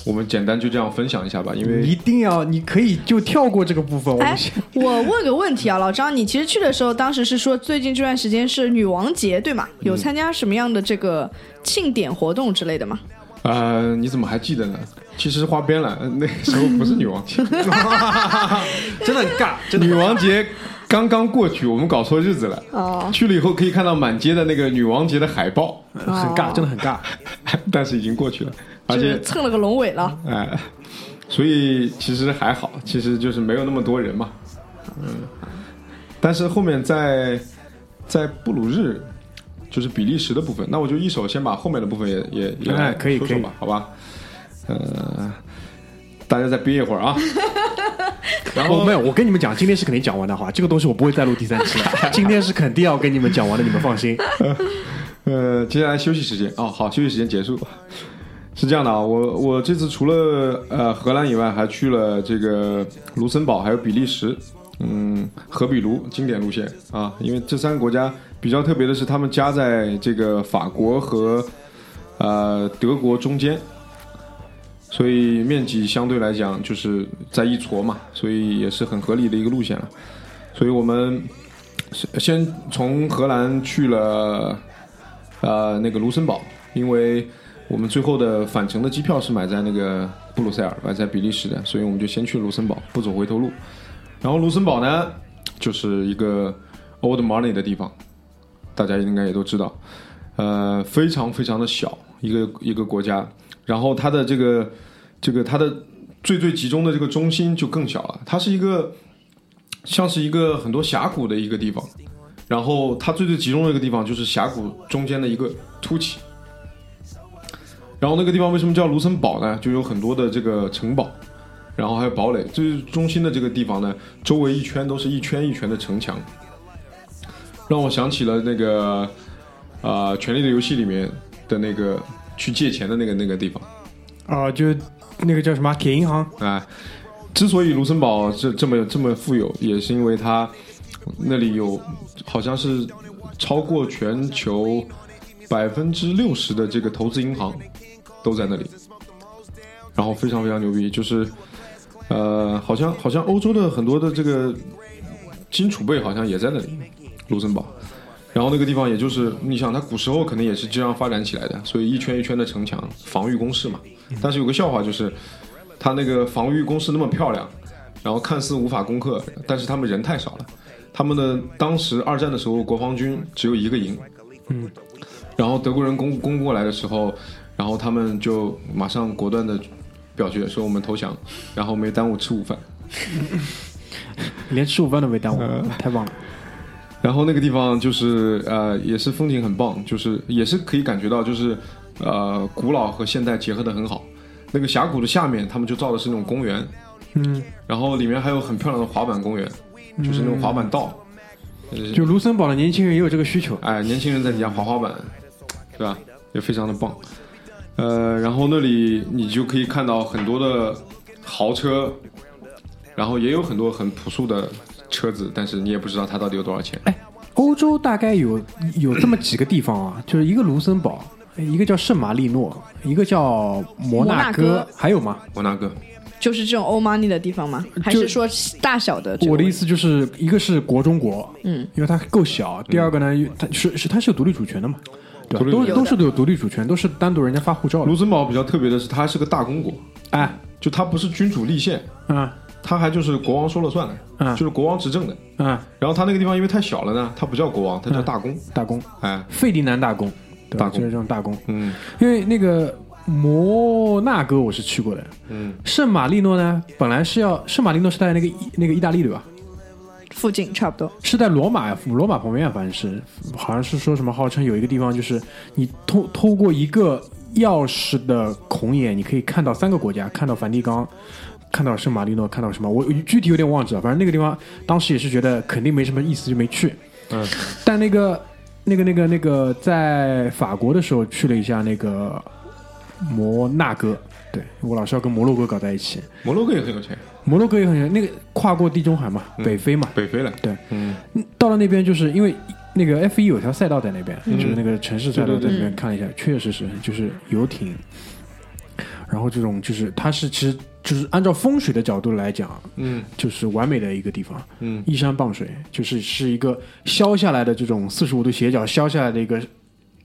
我们简单就这样分享一下吧，因为一定要，你可以就跳过这个部分。我哎们先，[laughs] 我问个问题啊，老张，你其实去的时候，当时是说最近这段时间是女王节，对吗？有参加什么样的这个庆典活动之类的吗？呃，你怎么还记得呢？其实花边了，呃那时候不是女王节，[laughs] [laughs] 真的很尬，真的女王节刚刚过去，我们搞错日子了。哦，去了以后可以看到满街的那个女王节的海报，很尬，真的很尬。[laughs] 但是已经过去了，而且蹭了个龙尾了。哎，所以其实还好，其实就是没有那么多人嘛。嗯，但是后面在在布鲁日，就是比利时的部分，那我就一手先把后面的部分也也也来哎可以可以说说吧，好吧？呃，大家再憋一会儿啊。[laughs] 然后我没有，我跟你们讲，今天是肯定讲完的，话？这个东西我不会再录第三期了，[laughs] 今天是肯定要跟你们讲完的，你们放心。呃，接下来休息时间哦，好，休息时间结束。是这样的啊，我我这次除了呃荷兰以外，还去了这个卢森堡，还有比利时，嗯，荷比卢经典路线啊，因为这三个国家比较特别的是，他们夹在这个法国和呃德国中间，所以面积相对来讲就是在一撮嘛，所以也是很合理的一个路线了。所以我们先从荷兰去了呃那个卢森堡，因为我们最后的返程的机票是买在那个布鲁塞尔，买在比利时的，所以我们就先去卢森堡，不走回头路。然后卢森堡呢，就是一个 old money 的地方，大家应该也都知道，呃，非常非常的小一个一个国家，然后它的这个这个它的最最集中的这个中心就更小了，它是一个像是一个很多峡谷的一个地方，然后它最最集中的一个地方就是峡谷中间的一个凸起。然后那个地方为什么叫卢森堡呢？就有很多的这个城堡，然后还有堡垒。最中心的这个地方呢，周围一圈都是一圈一圈的城墙，让我想起了那个啊，权力的游戏》里面的那个去借钱的那个那个地方。啊、就那个叫什么铁银行，啊，之所以卢森堡这这么这么富有，也是因为它那里有好像是超过全球百分之六十的这个投资银行都在那里，然后非常非常牛逼，就是呃，好像好像欧洲的很多的这个金储备好像也在那里，卢森堡。然后那个地方也就是你想，它古时候可能也是这样发展起来的，所以一圈一圈的城墙防御工事嘛。但是有个笑话就是，他那个防御工事那么漂亮，然后看似无法攻克，但是他们人太少了。他们的当时二战的时候，国防军只有一个营，嗯，然后德国人攻攻过来的时候，然后他们就马上果断的表决说我们投降，然后没耽误吃午饭。[laughs] [laughs] 连吃午饭都没耽误，太棒了。然后那个地方就是呃，也是风景很棒，就是也是可以感觉到就是呃，古老和现代结合的很好。那个峡谷的下面，他们就造的是那种公园，嗯，然后里面还有很漂亮的滑板公园，就是那种滑板道。呃就卢森堡的年轻人也有这个需求。哎，年轻人在底下滑滑板，对吧？也非常的棒。呃，然后那里你就可以看到很多的豪车，然后也有很多很朴素的车子，但是你也不知道它到底有多少钱。哎欧洲大概有有这么几个地方啊，就是一个卢森堡，一个叫圣马力诺，一个叫摩纳哥还有吗？摩纳哥，就是这种欧 money 的地方吗？还是说大小的？我的意思就是一个是国中国，嗯，因为它够小；第二个呢，它是是它是有独立主权的嘛，对吧？独立都都是有独立主权，都是单独人家发护照的卢。森堡比较特别的是，它是个大公国，哎，就它不是君主立宪，嗯它还就是国王说了算的，嗯就是国王执政的。嗯，然后它那个地方因为太小了呢，它不叫国王，它叫大公。大公，哎，费迪南大公？大公就是这种大公。嗯因为那个摩纳哥我是去过的，嗯，圣马力诺呢，本来是要圣马力诺是在那个意那个意大利对吧？附近差不多。是在罗马罗马旁边啊，反正是好像是说什么号称有一个地方，就是你通通过一个钥匙的孔眼，你可以看到三个国家，看到梵蒂冈，看到圣马力诺，看到什么，我我具体有点忘记了，反正那个地方当时也是觉得肯定没什么意思，就没去。嗯，但那个那个那个那个在法国的时候去了一下那个摩纳哥，对我老是要跟摩洛哥搞在一起。摩洛哥也很有钱，摩洛哥也很有钱那个跨过地中海嘛，北非嘛，北非了。对，嗯。到了那边就是因为那个 F 一有条赛道在那边，就是那个城市赛道在那边看了一下，确确实是就是游艇，然后这种就是它是其实就是按照风水的角度来讲，嗯。就是完美的一个地方，嗯。依山傍水，就是是一个削下来的这种四十五度斜角削下来的一个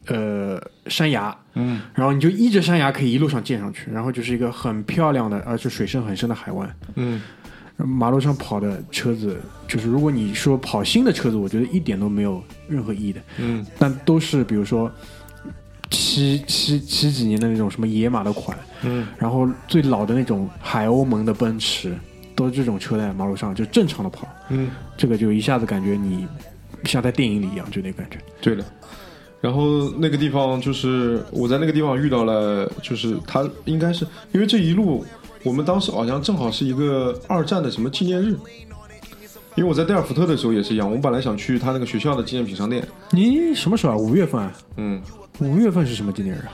呃山崖，嗯。然后你就依着山崖可以一路上建上去，然后就是一个很漂亮的而且水深很深的海湾。嗯。马路上跑的车子，就是如果你说跑新的车子，我觉得一点都没有任何意义的，嗯。但都是比如说七七七几年的那种什么野马的款，嗯然后最老的那种海鸥门的奔驰，都是这种车在马路上就正常的跑，嗯，这个就一下子感觉你像在电影里一样，就那感觉。对的。然后那个地方就是我在那个地方遇到了，就是他应该是因为这一路我们当时好像正好是一个二战的什么纪念日，因为我在代尔福特的时候也是一样，我们本来想去他那个学校的纪念品商店，你什么时候啊？五月份啊？嗯，五月份是什么纪念日啊？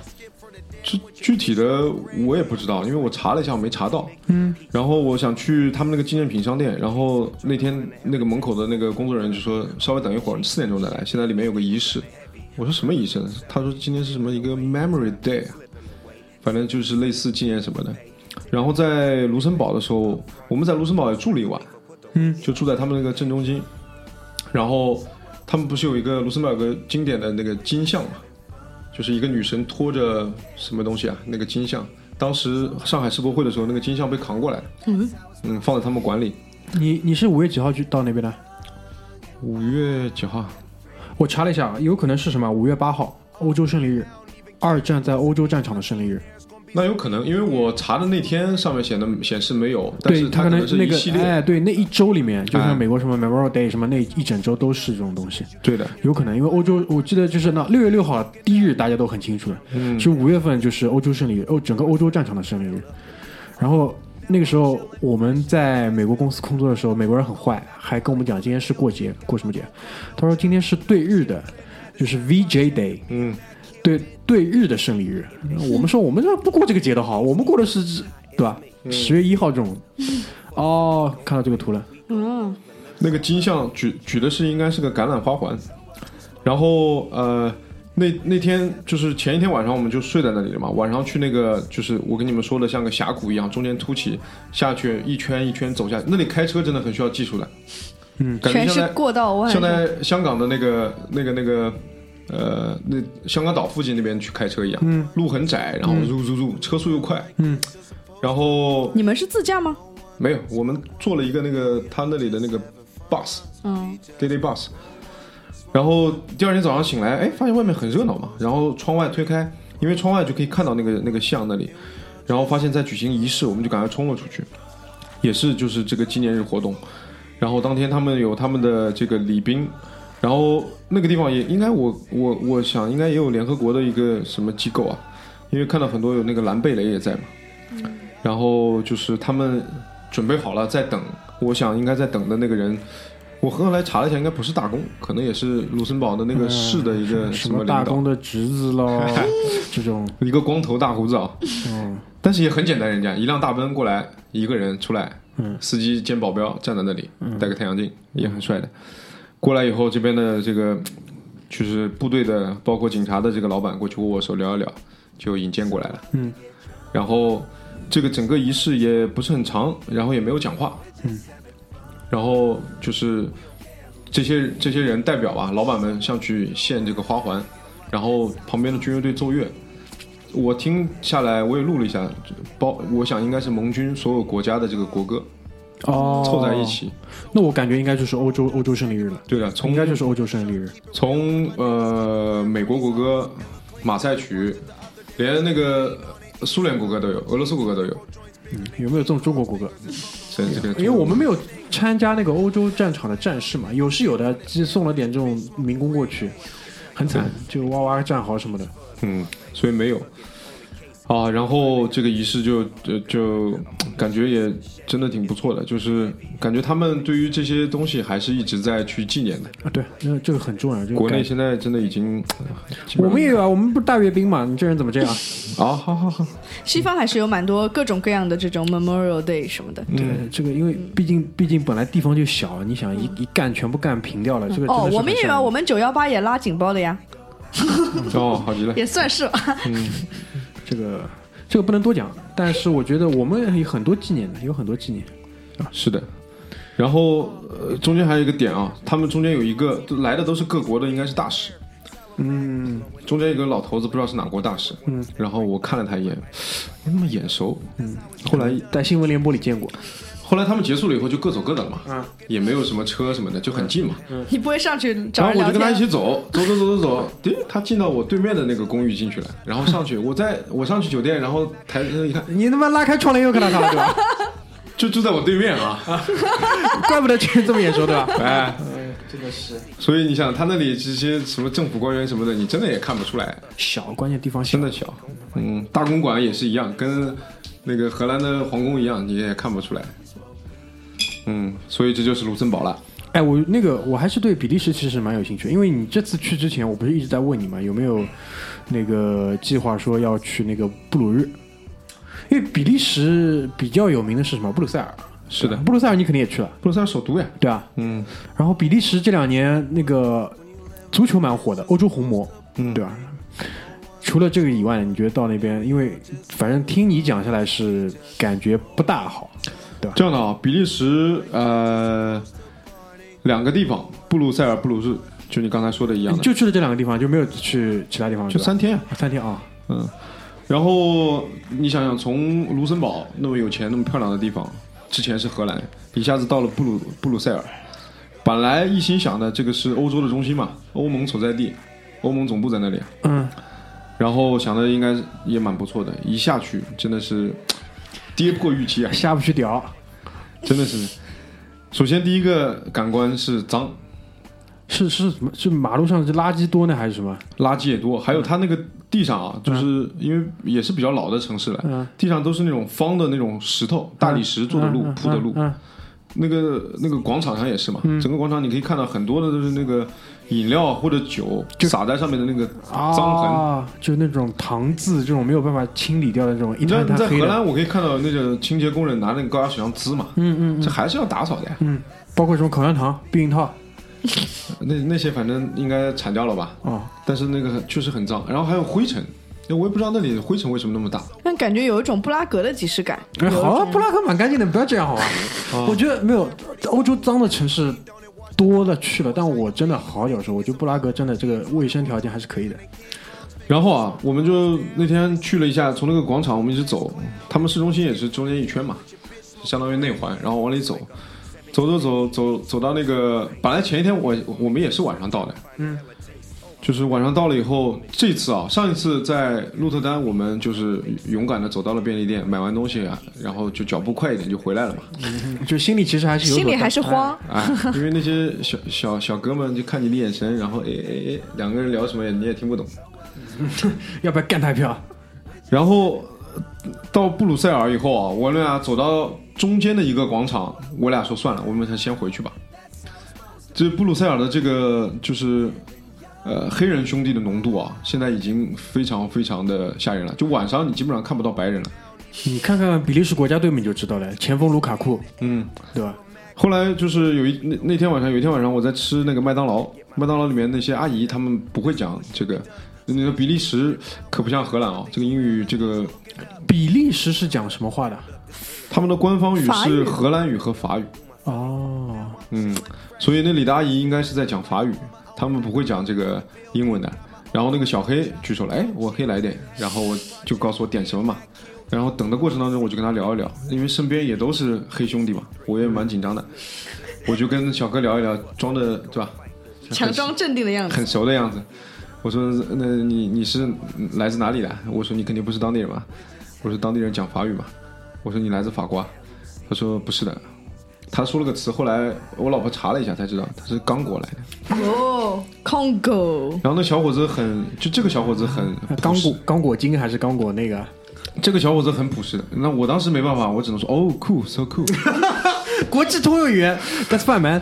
具具体的我也不知道，因为我查了一下，我没查到。嗯，然后我想去他们那个纪念品商店，然后那天那个门口的那个工作人员就说稍微等一会儿，四点钟再来，现在里面有个仪式。我说什么仪式呢？他说今天是什么一个 Memory Day，啊反正就是类似纪念什么的。然后在卢森堡的时候，我们在卢森堡也住了一晚，嗯，就住在他们那个正中心。然后他们不是有一个卢森堡有个经典的那个金像嘛，就是一个女神拖着什么东西啊？那个金像，当时上海世博会的时候，那个金像被扛过来了，嗯嗯，放在他们馆里。你你是五月几号去到那边的？五月几号？我查了一下，有可能是什么？五月八号，欧洲胜利日，二战在欧洲战场的胜利日。那有可能，因为我查的那天上面显的显示没有，但是它可能是那个一系列。哎，对，那一周里面，就哎像美国什么 Memorial Day 什么那一整周都是这种东西，对的，有可能，因为欧洲我记得就是那六月六号第一日大家都很清楚的，嗯。其实五月份就是欧洲胜利日，欧整个欧洲战场的胜利日。然后那个时候我们在美国公司工作的时候，美国人很坏，还跟我们讲今天是过节，过什么节？他说今天是对日的，就是 VJ Day，嗯，对对日的胜利日。我们说我们这不过这个节的好，我们过的是对吧？十月一号这种。哦，看到这个图了。嗯，那个金像举举的是应该是个橄榄花环，然后呃，那那天就是前一天晚上我们就睡在那里了嘛，晚上去那个就是我跟你们说的像个峡谷一样，中间凸起下去一圈一圈走下去，那里开车真的很需要技术的，嗯，感觉全是像在过道外，像在香港的那个那个那个呃那香港岛附近那边去开车一样，嗯，路很窄，然后入入入车速又快，嗯，然后你们是自驾吗？没有，我们坐了一个那个他那里的那个 bus。嗯，daily bus。然后第二天早上醒来，哎，发现外面很热闹嘛。然后窗外推开，因为窗外就可以看到那个那个巷那里。然后发现在举行仪式，我们就赶快冲了出去，也是就是这个纪念日活动。然后当天他们有他们的这个礼宾，然后那个地方也应该我我我想应该也有联合国的一个什么机构啊，因为看到很多有那个蓝贝雷也在嘛。然后就是他们准备好了在等，我想应该在等的那个人，我后来查了一下，应该不是大公，可能也是卢森堡的那个市的一个什什么大公，的侄子喽，[laughs] 这种，一个光头大胡子啊。嗯，但是也很简单，人家一辆大奔过来，一个人出来，嗯司机兼保镖站在那里，戴个太阳镜，也很帅的。过来以后，这边的这个就是部队的，包括警察的这个老板过去握握手聊一聊，就引荐过来了。嗯，然后这个整个仪式也不是很长，然后也没有讲话。嗯，然后就是这些这些人代表吧，老板们上去献这个花环，然后旁边的军乐队奏乐。我听下来，我也录了一下，包我想应该是盟军所有国家的这个国歌哦，凑在一。起。那我感觉应该就是欧洲欧洲胜利日了，对的，从应该就是欧洲胜利日。从呃美国国歌、马赛曲，连那个苏联国歌都有，俄罗斯国歌都有。嗯有没有这种中国国歌？因为我们没有参加那个欧洲战场的战事嘛，有是有的，寄送了点这种民工过去，很惨，就哇哇战壕什么的。嗯，所以没有啊。然后这个仪式就就就感觉也真的挺不错的，就是感觉他们对于这些东西还是一直在去纪念的。啊，对，那这个很重要。这个国内现在真的已经，我们也有啊，我们不是大阅兵嘛？你这人怎么这样？啊，[laughs] 好好好，西方还是有蛮多各种各样的这种 Memorial Day 什么的。对，这个因为毕竟毕竟本来地方就小，你想一一干全部干平掉了，这个哦，我们也有啊，我们们九幺八也拉警报的呀，哦，好极了。[laughs] 也算是吧。这个这个不能多讲，但是我觉得我们有很多纪念的，有很多纪念啊。是的，然后呃，中间还有一个点啊，他们中间有一个来的都是各国的，应该是大使。嗯，中间有个老头子，不知道是哪国大使。嗯，然后我看了他一眼，没那么眼熟。嗯，后来在新闻联播里见过。后来他们结束了以后就各走各的了嘛。嗯，也没有什么车什么的，就很近嘛。你不会上去找然后？我就跟他一起走，走走走走走，对，他进到我对面的那个公寓进去了，然后上去，我在我上去酒店，然后抬头一看，你他妈拉开窗帘又看到他了，对吧？[laughs] 就住在我对面啊，[laughs] 怪不得这人这么眼熟，对吧？哎，真的是所以你想他那里这些什么政府官员什么的，你真的也看不出来，小，关键地方小真。的小。嗯，大公馆也是一样，跟那个荷兰的皇宫一样，你也看不出来。嗯，所以这就是卢森堡了。哎，我那个我还是对比利时其实蛮有兴趣，因为你这次去之前，我不是一直在问你嘛，有没有那个计划说要去那个布鲁日？因为比利时比较有名的是什么？布鲁塞尔。是的，布鲁塞尔你肯定也去了，布鲁塞尔首都呀。对吧？嗯，然后比利时这两年那个足球蛮火的，欧洲红魔，嗯对吧？除了这个以外，你觉得到那边，因为反正听你讲下来是感觉不大好，这样的啊，比利时呃两个地方，布鲁塞尔、布鲁日，就你刚才说的一样的，就去了这两个地方，就没有去其他地方，就三天。啊。三天啊，嗯，然后你想想，从卢森堡那么有钱、那么漂亮的地方，之前是荷兰，一下子到了布鲁布鲁塞尔，本来一心想的这个是欧洲的中心嘛，欧盟所在地，欧盟总部在那里，嗯，然后想的应该也蛮不错的，一下去真的是跌破预期啊，下不去屌，真的是。首先第一个感官是脏，是是什么？是马路上是垃圾多呢，还是什么？垃圾也多，还有它那个地上啊，就是因为也是比较老的城市了，嗯。地上都是那种方的那种石头、大理石做的路嗯铺的路，嗯，那个那个广场上也是嘛，整个广场你可以看到很多的都是那个饮料或者酒就洒在上面的那个啊，脏痕。就是那种糖渍，这种没有办法清理掉的这种一你在滩滩黑的，在荷兰，我可以看到那个清洁工人拿那个高压水枪滋嘛，嗯嗯这还是要打扫的呀。嗯，包括什么口香糖、避孕套，[laughs] 那那些反正应该铲掉了吧？哦，但是那个确实很脏，然后还有灰尘，那我也不知道那里灰尘为什么那么大。但感觉有一种布拉格的即视感。哎，好啊，布拉格蛮干净的，不要这样好吧？[laughs] 哦我觉得没有欧洲脏的城市多了去了，但我真的好有时候，我觉得布拉格真的这个卫生条件还是可以的。然后啊，我们就那天去了一下，从那个广场我们一直走，他们市中心也是中间一圈嘛，相当于内环，然后往里走，走走走走走到那个，本来前一天我我们也是晚上到的，嗯，就是晚上到了以后，这次啊，上一次在鹿特丹我们就是勇敢的走到了便利店，买完东西啊，然后就脚步快一点就回来了嘛，就心里其实还是心里还是慌。啊，因为那些小小小哥们就看你的眼神，然后哎哎哎，两个人聊什么你也听不懂。[laughs] 要不要干他一票？然后呃到布鲁塞尔以后啊，我们俩走到中间的一个广场，我俩说算了，我们还先回去吧。这布鲁塞尔的这个就是呃黑人兄弟的浓度啊，现在已经非常非常的吓人了。就晚上你基本上看不到白人了。你看看比利时国家队你就知道了，前锋卢卡库，嗯，对吧？后来就是有一那那天晚上有一天晚上我在吃那个麦当劳，麦当劳里面那些阿姨她们不会讲这个。那个比利时可不像荷兰啊，这个英语这个比利时是讲什么话的？他们的官方语是荷兰语和法语。哦，嗯，所以那里的阿姨应该是在讲法语，他们不会讲这个英文的。然后那个小黑举手了，哎，我可以来点，然后我就告诉我点什么嘛。然后等的过程当中，我就跟他聊一聊，因为身边也都是黑兄弟嘛，我也蛮紧张的，我就跟小哥聊一聊，装的对吧？强装镇定的样子。很熟的样子。我说，那你你是来自哪里的？我说你肯定不是当地人吧？我说当地人讲法语嘛。我说你来自法国啊？他说不是的。他说了个词，后来我老婆查了一下才知道他是刚果来的。哦，Congo，然后那小伙子很，就这个小伙子很刚果刚果金还是刚果那个？这个小伙子很朴实的。那我当时没办法，我只能说哦，cool，so cool。[laughs] 国际通用语言，That's fine man，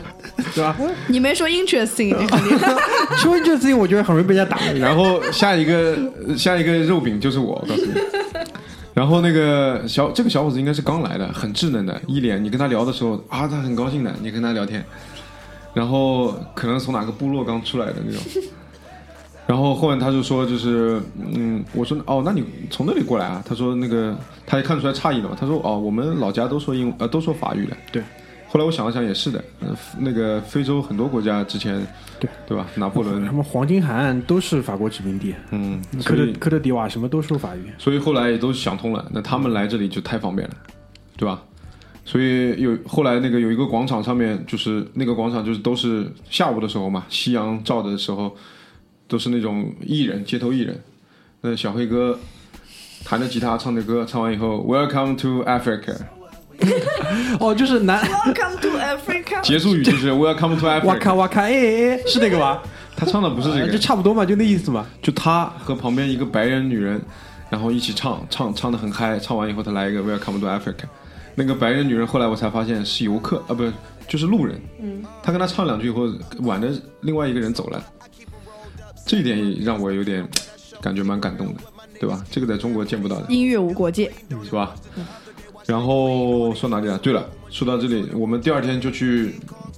对吧？你没说 interesting，interesting，[laughs] 我觉得很容易被人家打。然后下一个下一个肉饼就是我，我告诉你。然后那个小这个小伙子应该是刚来的，很稚嫩的，一脸你跟他聊的时候啊，他很高兴的，你跟他聊天，然后可能从哪个部落刚出来的那种。[laughs] 然后后面他就说，就是嗯，我说哦，那你从那里过来啊？他说那个他也看出来诧异了嘛。他说哦，我们老家都说英呃都说法语的。对。后来我想了想，也是的，呃，那个非洲很多国家之前对对吧？拿破仑什么黄金海岸都是法国殖民地，嗯，科特科特迪瓦什么都说法语。所以后来也都想通了，那他们来这里就太方便了，对吧？所以有后来那个有一个广场上面，就是那个广场就是都是下午的时候嘛，夕阳照的时候，都是那种艺人，街头艺人。那小黑哥弹着吉他唱着歌，唱完以后，Welcome to Africa，[laughs] 哦，就是南 [laughs] Welcome to Africa。结束语就是 Welcome to Africa。哇咔哎哎哎，是那个吧？[laughs] 他唱的不是这个就，差不多嘛，就那意思嘛。就他和旁边一个白人女人，然后一起唱，唱唱的很嗨。唱完以后，他来一个 Welcome to Africa。那个白人女人后来我才发现是游客啊，不是，就是路人。嗯，他跟他唱两句以后，挽着另外一个人走了。这一点也让我有点感觉蛮感动的，对吧？这个在中国见不到的，音乐无国界，是吧？然后说哪里啊？对了，说到这里，我们第二天就去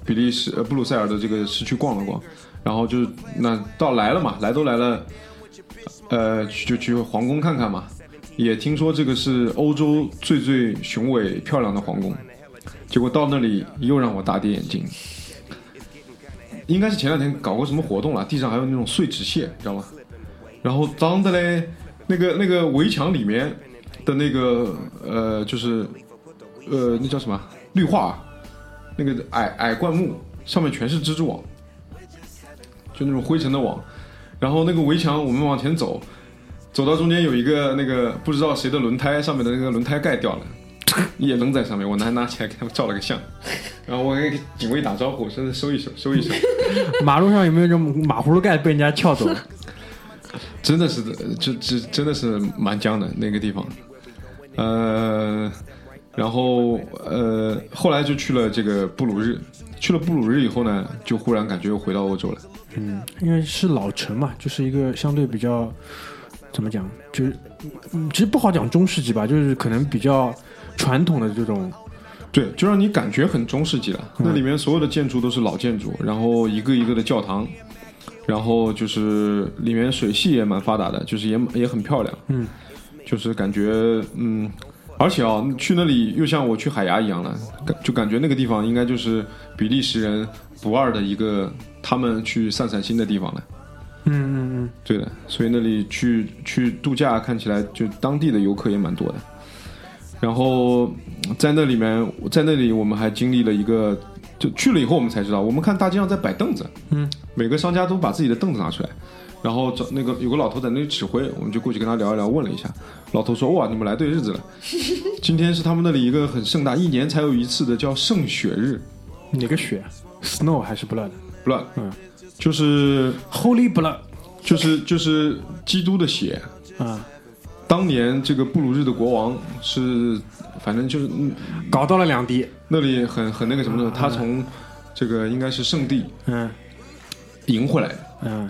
比利时呃布鲁塞尔的这个市区逛了逛，然后就是那到来了嘛，来都来了，呃，去就去皇宫看看嘛。也听说这个是欧洲最最雄伟漂亮的皇宫，结果到那里又让我大跌眼镜。应该是前两天搞过什么活动了，地上还有那种碎纸屑，你知道吗？然后脏的嘞，那个那个围墙里面的那个呃，就是呃，那叫什么绿化，那个矮矮灌木上面全是蜘蛛网，就那种灰尘的网。然后那个围墙，我们往前走，走到中间有一个那个不知道谁的轮胎上面的那个轮胎盖掉了，也扔在上面，我拿拿起来给他们照了个相。然后我给警卫打招呼，说收一收，收一收。[laughs] 马路上有没有这种马葫芦盖被人家撬走？[laughs] 真的是，这这真的是蛮僵的那个地方。呃，然后呃，后来就去了这个布鲁日，去了布鲁日以后呢，就忽然感觉又回到欧洲了。嗯，因为是老城嘛，就是一个相对比较怎么讲，就是嗯其实不好讲中世纪吧，就是可能比较传统的这种对，就让你感觉很中世纪了。那里面所有的建筑都是老建筑，然后一个一个的教堂，然后就是里面水系也蛮发达的，就是也也很漂亮。嗯，就是感觉嗯，而且啊，去那里又像我去海牙一样了，感就感觉那个地方应该就是比利时人不二的一个他们去散散心的地方了。嗯嗯嗯，对的，所以那里去去度假看起来就当地的游客也蛮多的。然后在那里面，在那里我们还经历了一个，就去了以后我们才知道，我们看大街上在摆凳子，嗯，每个商家都把自己的凳子拿出来，然后找那个有个老头在那里指挥，我们就过去跟他聊一聊，问了一下，老头说哇，你们来对日子了，[laughs] 今天是他们那里一个很盛大，一年才有一次的叫圣雪日。哪个雪？Snow 还是 Blood？，blood，嗯。就是 Holy Blood 就是就是基督的血。啊，当年这个布鲁日的国王是，反正就是嗯搞到了两滴。那里很很那个什么的，他从这个应该是圣地嗯。赢回来的，嗯，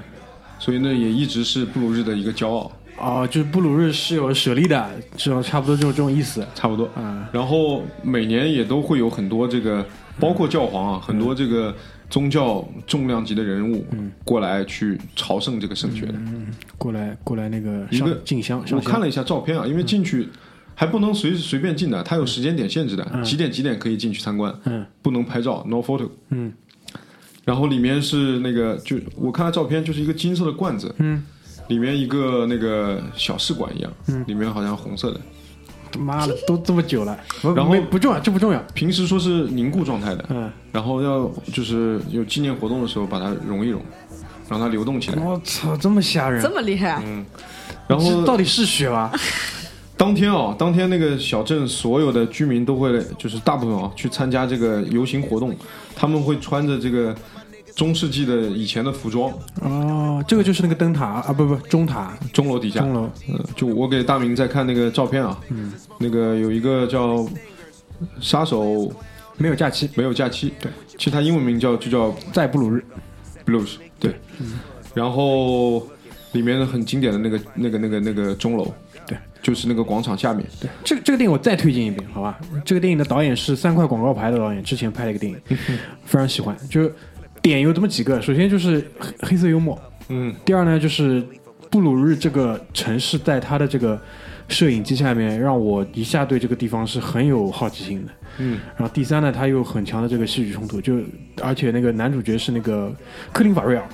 所以那也一直是布鲁日的一个骄傲，哦，就是布鲁日是有舍利的，这种差不多就是这种意思。差不多。嗯然后每年也都会有很多这个，包括教皇啊，很多这个宗教重量级的人物过来去朝圣这个圣学的。嗯过来过来那个一个上进香我看了一下照片啊，因为进去还不能随随便进的，它有时间点限制的，几点几点可以进去参观，嗯不能拍照，no photo。嗯然后里面是那个，就我看了照片，就是一个金色的罐子，嗯，里面一个那个小试管一样，嗯，里面好像红色的，妈的，都这么久了，然后不重要，这不重要。平时说是凝固状态的，嗯，然后要就是有纪念活动的时候把它融一融，让它流动起来。我操，这么吓人这！么厉害啊！然后到底是血吗？当天哦，当天那个小镇所有的居民都会，就是大部分啊，去参加这个游行活动，他们会穿着这个中世纪的以前的服装，哦，这个就是那个灯塔啊，不不，钟塔，钟楼底下，钟楼。嗯，就我给大明在看那个照片啊，嗯，那个有一个叫杀手没有假期，没有假期，对，其实他英文名叫就叫在布鲁日。Blues，对，然后里面很经典的那个那个那个那个钟楼，对，就是那个广场下面，对，这个这个电影我再推荐一遍，好吧？这个电影的导演是三块广告牌的导演，之前拍了一个电影，非常喜欢。就是点有这么几个，首先就是黑黑色幽默，嗯，第二呢就是布鲁日这个城市在它的这个摄影机下面，让我一下对这个地方是很有好奇心的。嗯，然后第三呢，它有很强的这个戏剧冲突，就而且那个男主角是那个克林法瑞尔，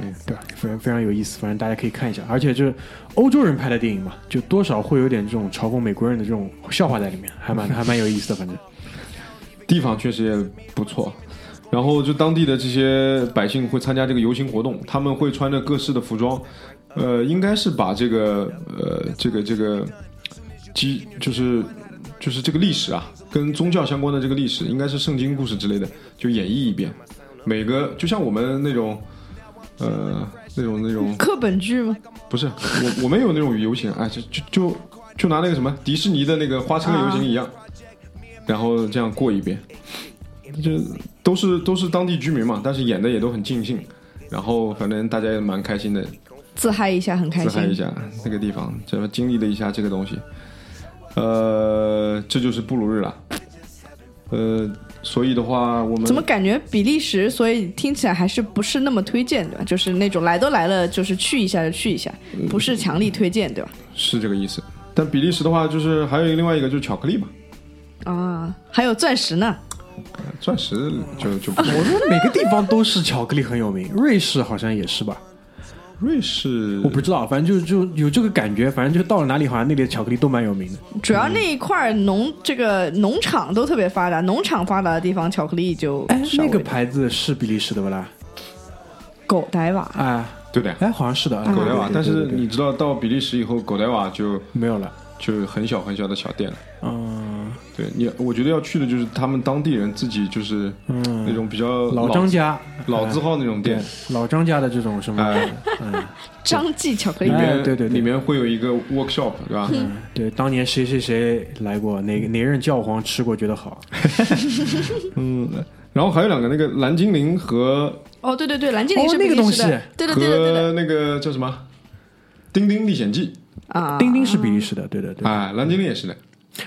嗯，对吧？非常非常有意思，反正大家可以看一下。而且就是欧洲人拍的电影嘛，就多少会有点这种嘲讽美国人的这种笑话在里面，还蛮还蛮有意思的，反正。地方确实也不错。然后就当地的这些百姓会参加这个游行活动，他们会穿着各式的服装，呃，应该是把这个呃这个这个基就是就是这个历史啊，跟宗教相关的这个历史，应该是圣经故事之类的，就演绎一遍。每个就像我们那种呃那种那种 [laughs] 课本剧吗？不是我我们有那种游行，哎，就就就就拿那个什么迪士尼的那个花车游行一样，然后这样过一遍，就都是都是当地居民嘛，但是演的也都很尽兴，然后反正大家也蛮开心的，自嗨一下，很开心。自嗨一下那个地方，这么经历了一下这个东西，呃，这就是布鲁日了，呃，所以的话，我们怎么感觉比利时？所以听起来还是不是那么推荐，对吧？就是那种来都来了，就是去一下就去一下，不是强力推荐，对吧？是这个意思？但比利时的话，就是还有另外一个就是巧克力嘛，啊，还有钻石呢。钻石就就不我觉得每个地方都是巧克力很有名，瑞士好像也是吧？瑞士我不知道，反正就就有这个感觉，反正就到了哪里，好像那里的巧克力都蛮有名的。主要那一块儿农这个农场都特别发达，农场发达的地方，巧克力就哎，那个牌子是比利时的不啦？狗呆瓦，哎对的呀。哎，好像是的。狗带瓦，但是你知道到比利时以后，狗带瓦就没有了。就很小很小的小店了。嗯对你，我觉得要去的就是他们当地人自己就是嗯，那种比较老张家。老字号那种对店，老张家的这种什么，哎。嗯。[laughs] 张记巧克力。里哎面对对对。里面会有一个 workshop，对吧？嗯，对，当年谁谁谁来过，哪个哪任教皇吃过觉得好，[laughs] [laughs] 嗯，然后还有两个那个蓝精灵和哦，对对对，蓝精灵哦是那个东西。比利时的，对对对。和那个叫什么《丁丁历险记。啊，丁丁是比利时的，对的对。的。哎，蓝精灵也是的。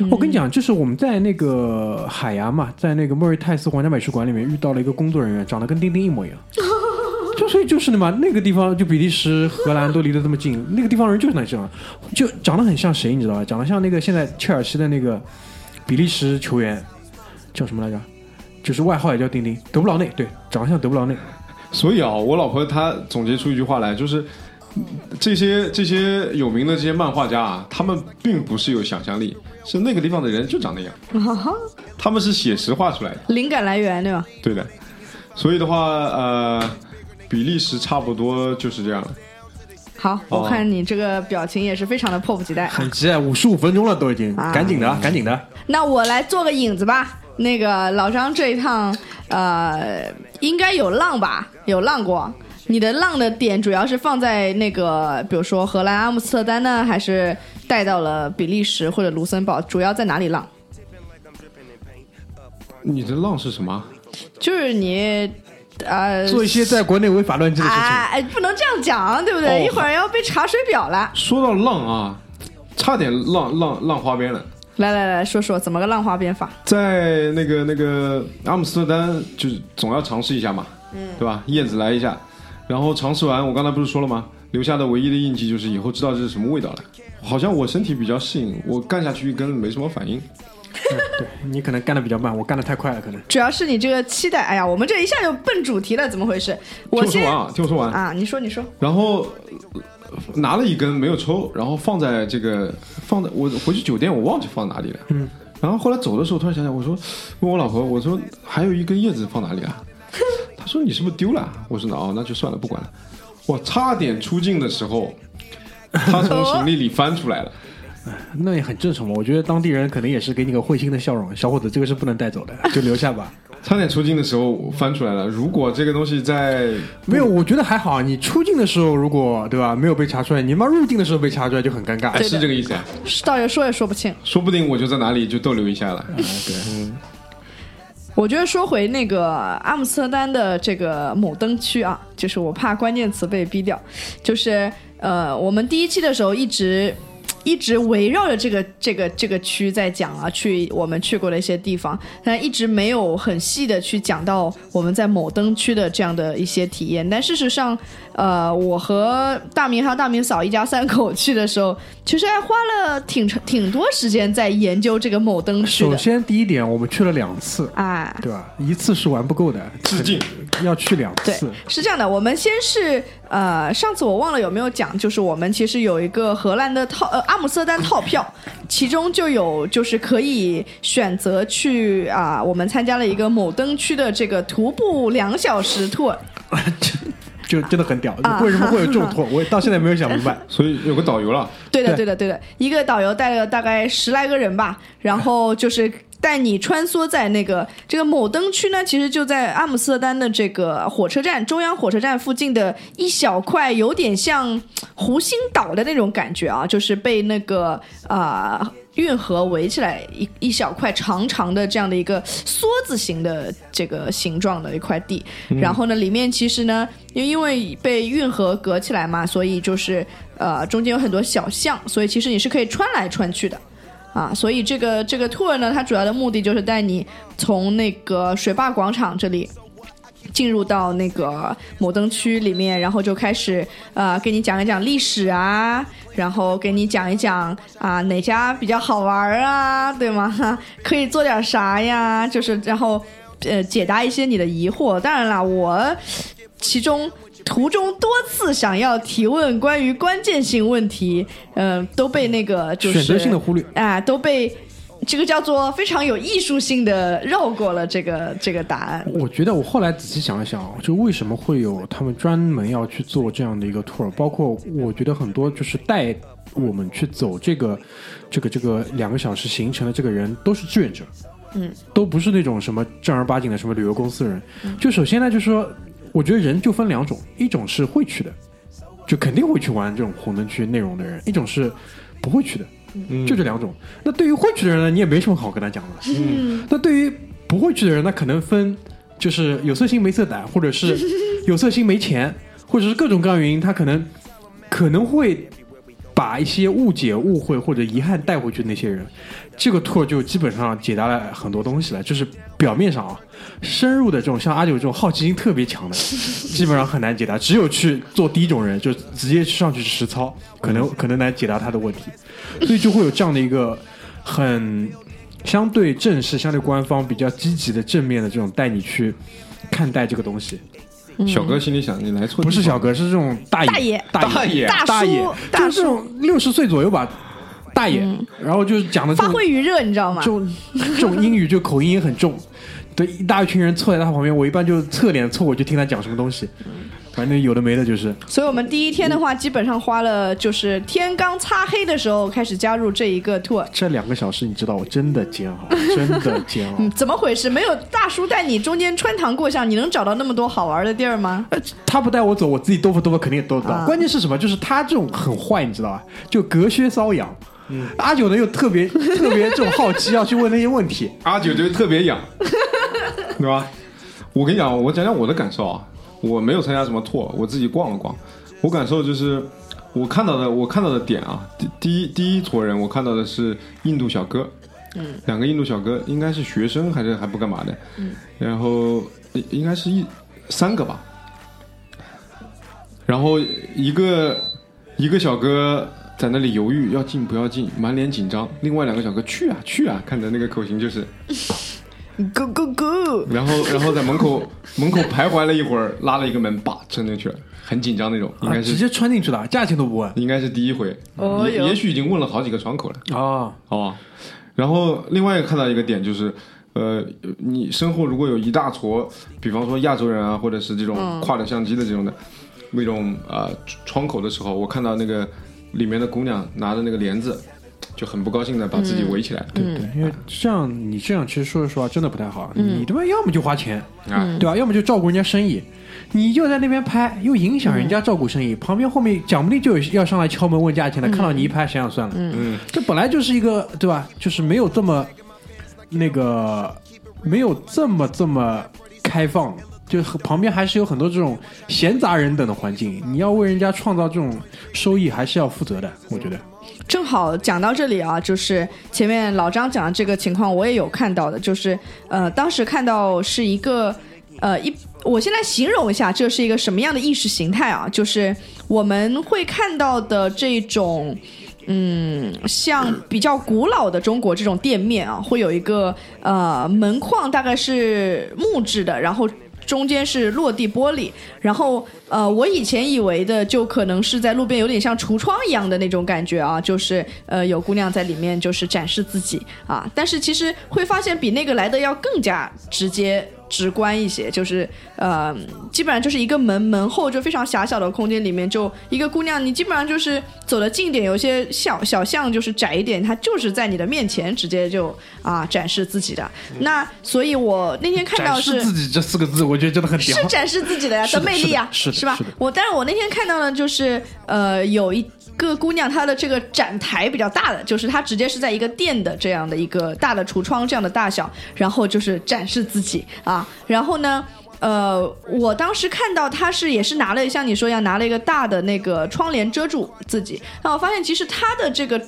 我跟你讲，就是我们在那个海牙嘛，在那个莫瑞泰斯皇家美术馆里面遇到了一个工作人员，长得跟丁丁一模一样。[laughs] 就所以就是的嘛，那个地方就比利时、荷兰都离得这么近，那个地方人就是那这样，就长得很像谁，你知道吧？长得像那个现在切尔西的那个比利时球员叫什么来着？就是外号也叫丁丁，德布劳内，对，长得像德布劳内。所以啊，我老婆她总结出一句话来，就是这些这些有名的这些漫画家啊，他们并不是有想象力，是那个地方的人就长那样，他们是写实画出来的。灵感来源对吧？对的，所以的话，呃，比利时差不多就是这样了。好，我看你这个表情也是非常的迫不及待。很急啊，五十五分钟了都已经，啊赶紧的啊，赶紧的。那我来做个引子吧。那个老张这一趟，呃，应该有浪吧？有浪过。你的浪的点主要是放在那个，比如说荷兰阿姆斯特丹呢，还是带到了比利时或者卢森堡？主要在哪里浪？你的浪是什么？就是你，呃，做一些在国内违法乱纪的事情。哎哎，不能这样讲，对不对？哦一会儿要被查水表了。说到浪啊，差点浪浪浪花边了。来来来说说怎么个浪花边法？在那个那个阿姆斯特丹，就是总要尝试一下嘛，嗯，对吧？燕子来一下，然后尝试完，我刚才不是说了吗？留下的唯一的印记就是以后知道这是什么味道了。好像我身体比较适应，我干下去一根没什么反应。[laughs] 对你可能干的比较慢，我干的太快了，可能。主要是你这个期待。哎呀，我们这一下就奔主题了，怎么回事？我先听我说完啊，听我说完。啊，你说你说。然后呃拿了一根没有抽，然后放在这个放在我回去酒店，我忘记放哪里了。嗯。然后后来走的时候，突然想想，我说问我老婆，我说还有一根叶子放哪里啊？她说你是不是丢了？我说哦，那就算了，不管了。我差点出镜的时候，她从行李里翻出来了。[laughs] 那也很正常嘛。我觉得当地人可能也是给你个会心的笑容，小伙子，这个是不能带走的，[laughs] 就留下吧。差点出境的时候翻出来了。如果这个东西在没有，我觉得还好。你出境的时候，如果对吧，没有被查出来，你妈入境的时候被查出来就很尴尬。哎是这个意思啊，倒也说也说不清。[laughs] 说不定我就在哪里就逗留一下了。我觉得说回那个阿姆斯特丹的这个某灯区啊，就是我怕关键词被逼掉，就是呃，我们第一期的时候一直。一直围绕着这个这个这个区在讲啊，去我们去过的一些地方，但一直没有很细的去讲到我们在某灯区的这样的一些体验。但事实上，呃，我和大明还有大明嫂一家三口去的时候，其实还花了挺长挺多时间在研究这个某灯区的。首先第一点，我们去了两次，哎，对吧？一次是玩不够的，致敬要去两对次。，是这样的，我们先是呃，上次我忘了有没有讲，就是我们其实有一个荷兰的套呃阿姆斯特丹套票，其中就有就是可以选择去啊、我们参加了一个某灯区的这个徒步两小时 tour，[laughs] 就真的很屌。啊为什么会有这种托？我到现在没有想明白。[laughs] 所以有个导游了，对的，对对的，对的，一个导游带了大概十来个人吧，然后就是带你穿梭在那个这个某灯区呢，其实就在阿姆斯特丹的这个火车站中央火车站附近的一小块，有点像湖心岛的那种感觉啊，就是被那个啊。运河围起来一一小块长长的这样的一个梭子形的这个形状的一块地，然后呢，里面其实呢，因因为被运河隔起来嘛，所以就是呃中间有很多小巷，所以其实你是可以穿来穿去的。啊，所以这个这个 tour 呢，它主要的目的就是带你从那个水坝广场这里进入到那个摩登区里面，然后就开始呃给你讲一讲历史啊，然后给你讲一讲啊哪家比较好玩啊，对吗？[laughs] 可以做点啥呀？就是然后呃解答一些你的疑惑。当然啦，我其中途中多次想要提问关于关键性问题，嗯、都被那个就是选择性的忽略啊，都被这个叫做非常有艺术性的绕过了这个这个答案。我觉得我后来仔细想了想，就为什么会有他们专门要去做这样的一个 tour，包括我觉得很多就是带我们去走这个这个这个两个小时行程的这个人都是志愿者，嗯，都不是那种什么正儿八经的什么旅游公司人。就首先呢，就是说，我觉得人就分两种，一种是会去的，就肯定会去玩这种红灯区内容的人；一种是不会去的，嗯就这两种。那对于会去的人呢，你也没什么好跟他讲的。嗯，那对于不会去的人，那可能分就是有色心没色胆，或者是 [laughs] 有色心没钱，或者是各种各样原因，他可能可能会把一些误解、误会或者遗憾带回去的那些人，这个 tour 就基本上解答了很多东西了。就是表面上啊，深入的这种像阿九这种好奇心特别强的，[laughs] 基本上很难解答。只有去做第一种人，就直接上去实操，可能可能来解答他的问题。所以就会有这样的一个很相对正式、相对官方、比较积极的正面的这种带你去看待这个东西。小哥心里想，你来错不是小哥，是这种大爷，大爷大大爷大大爷叔，就是这种六十岁左右吧，大爷，然后就是讲的发挥余热，你知道吗这？种这种英语就口音也很重，对，一大群人凑在他旁边，我一般就侧脸凑过去听他讲什么东西，反正有的没的，就是所以我们第一天的话，基本上花了就是天刚擦黑的时候开始加入这一个 tour。这两个小时，你知道我真的煎熬，[laughs] 真的煎熬。嗯，怎么回事？没有大叔带你中间穿堂过巷，你能找到那么多好玩的地儿吗？呃他不带我走，我自己兜风兜风肯定也兜得到。啊关键是什么？就是他这种很坏，你知道吧？就隔靴搔痒。阿九呢又特别特别这种好奇，要去问那些问题。阿九就特别痒，[laughs] 对吧？我跟你讲，我讲讲我的感受啊，我没有参加什么 tour，我自己逛了逛，我感受就是我看到的，我看到的点啊，第第一第一撮人，我看到的是印度小哥，嗯，两个印度小哥，应该是学生还是还不干嘛的，嗯，然后应应该是一三个吧，然后一个一个小哥在那里犹豫要进不要进，满脸紧张，另外两个小哥去啊去啊，看的那个口型就是。[laughs] Go go go！[laughs] 然后然后在门口门口徘徊了一会儿，拉了一个门，叭撑进去了，很紧张那种，应该是、啊直接穿进去了，价钱都不问应该是第一回，也也许已经问了好几个窗口了，啊。[laughs] 好吧？然后另外一个看到一个点就是，呃，你身后如果有一大撮，比方说亚洲人啊，或者是这种挎着相机的这种的，那种啊、呃窗口的时候，我看到那个里面的姑娘拿着那个帘子，就很不高兴的把自己围起来，对对，因为这样你这样其实说实话真的不太好。嗯。你他妈要么就花钱，啊，对吧？要么就照顾人家生意，你就在那边拍，又影响人家照顾生意，旁边后面讲不定就有要上来敲门问价钱的，看到你一拍，想想算了，嗯，这本来就是一个对吧？就是没有这么那个没有这么这么开放。就旁边还是有很多这种闲杂人等的环境，你要为人家创造这种收益，还是要负责的。我觉得，正好讲到这里啊，就是前面老张讲的这个情况，我也有看到的，就是呃，当时看到是一个呃一，我现在形容一下，这是一个什么样的意识形态啊？就是我们会看到的这种。嗯，像比较古老的中国这种店面啊，会有一个呃门框，大概是木质的，然后中间是落地玻璃，然后呃，我以前以为的就可能是在路边有点像橱窗一样的那种感觉啊，就是呃有姑娘在里面就是展示自己啊，但是其实会发现比那个来的要更加直接。直观一些，就是呃，基本上就是一个门，门后就非常狭小的空间里面，就一个姑娘，你基本上就是走的近一点，有些小小巷就是窄一点，她就是在你的面前直接就啊展示自己的。那所以我那天看到展是示自己这四个字，我觉得真的很屌。是展示自己的呀的魅力呀，吧是吧？我但是我那天看到呢就是呃有一。个姑娘，她的这个展台比较大的，就是她直接是在一个店的这样的一个大的橱窗这样的大小，然后就是展示自己啊，然后呢，呃，我当时看到她是也是拿了像你说一样拿了一个大的那个窗帘遮住自己，那我发现其实她的这个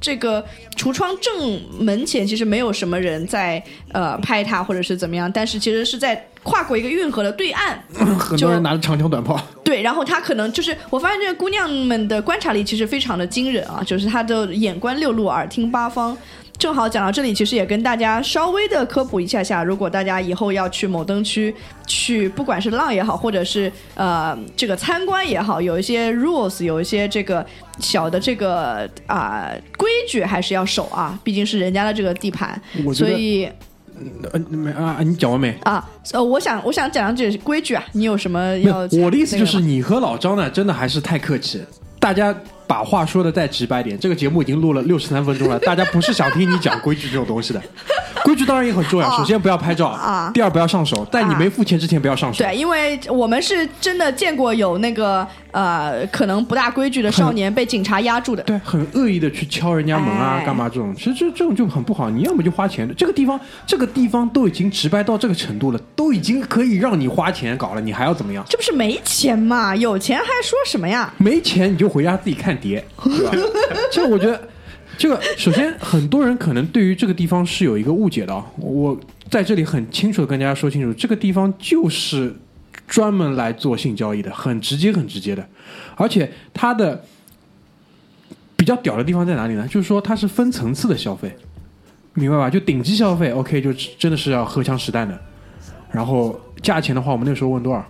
这个橱窗正门前其实没有什么人在呃拍她或者是怎么样，但是其实是在跨过一个运河的对岸，[laughs] 很多人拿着长枪短炮，对，然后他可能就是我发现这个姑娘们的观察力其实非常的惊人啊，就是她的眼观六路，耳听八方。正好讲到这里，其实也跟大家稍微的科普一下下，如果大家以后要去某灯区去，不管是浪也好，或者是呃这个参观也好，有一些 rules，有一些这个小的这个啊、规矩还是要守啊，毕竟是人家的这个地盘。所以呃，没啊，你讲完没？啊，呃，我想我想讲两句规矩啊，你有什么要？我的意思就是，你和老张呢，真的还是太客气。大家把话说的再直白点，这个节目已经录了六十三分钟了，大家不是想听你讲规矩这种东西的。[laughs] 规矩当然也很重要，哦首先不要拍照，啊第二不要上手，在你没付钱之前不要上手。对，因为我们是真的见过有那个呃可能不大规矩的少年被警察压住的。对，很恶意的去敲人家门啊，哎干嘛这种？其实这这种就很不好。你要么就花钱，这个地方这个地方都已经直白到这个程度了，都已经可以让你花钱搞了，你还要怎么样？这不是没钱嘛？有钱还说什么呀？没钱你就回家自己看碟，对吧？[laughs] 这个我觉得，这个首先很多人可能对于这个地方是有一个误解的啊。我在这里很清楚的跟大家说清楚，这个地方就是专门来做性交易的，很直接很直接的，而且它的比较屌的地方在哪里呢？就是说它是分层次的消费，明白吧？就顶级消费，OK，就真的是要荷枪实弹的。然后价钱的话，我们那时候问多少？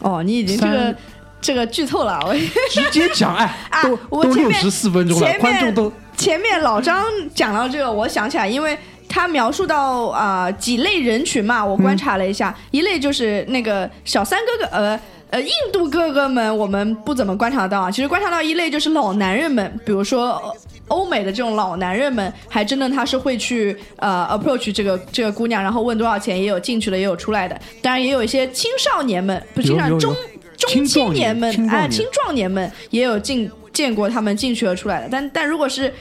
哦，你已经这个这个剧透了，我直接讲，哎，[laughs] 啊都都六十四分钟了观众都前面老张讲到这个，我想起来，因为他描述到啊、几类人群嘛，我观察了一下，一类就是那个小三哥哥，呃。呃，印度哥哥们我们不怎么观察到啊，其实观察到一类就是老男人们，比如说呃欧美的这种老男人们，还真的他是会去呃 approach 这个这个姑娘，然后问多少钱，也有进去了，也有出来的，当然也有一些青少年们，不是青少有有有中中青年们哎，青壮年们也有进见过他们进去和出来的，但但如果是。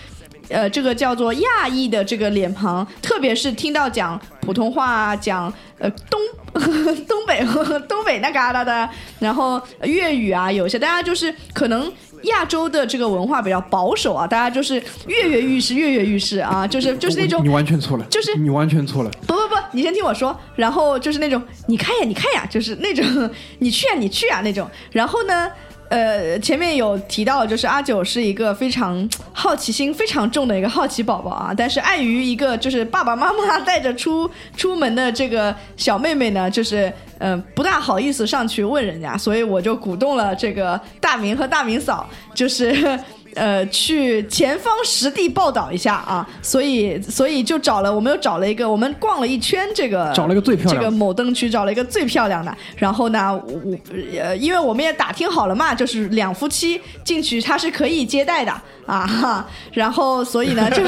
呃，这个叫做亚裔的这个脸庞，特别是听到讲普通话、讲呃东 [laughs] 东北东北那旮瘩的，然后粤语啊，有些大家就是可能亚洲的这个文化比较保守啊，大家就是跃跃欲试，跃跃欲试啊，就是就是那种你完全错了，就是你完全错了。不不不，你先听我说，然后就是那种你看呀，你看呀，就是那种 [laughs] 你去啊，你去啊那种。然后呢，呃，前面有提到，就是阿九是一个非常好奇心非常重的一个好奇宝宝啊，但是碍于一个就是爸爸妈妈带着出出门的这个小妹妹呢，就是呃不大好意思上去问人家，所以我就鼓动了这个大明和大明嫂，就是。呃，去前方实地报道一下啊，所以所以就找了，我们又找了一个，我们逛了一圈这个，找了一个最漂亮的这个某灯区，找了一个最漂亮的。然后呢，我我呃，因为我们也打听好了嘛，就是两夫妻进去他是可以接待的啊，哈然后所以呢，就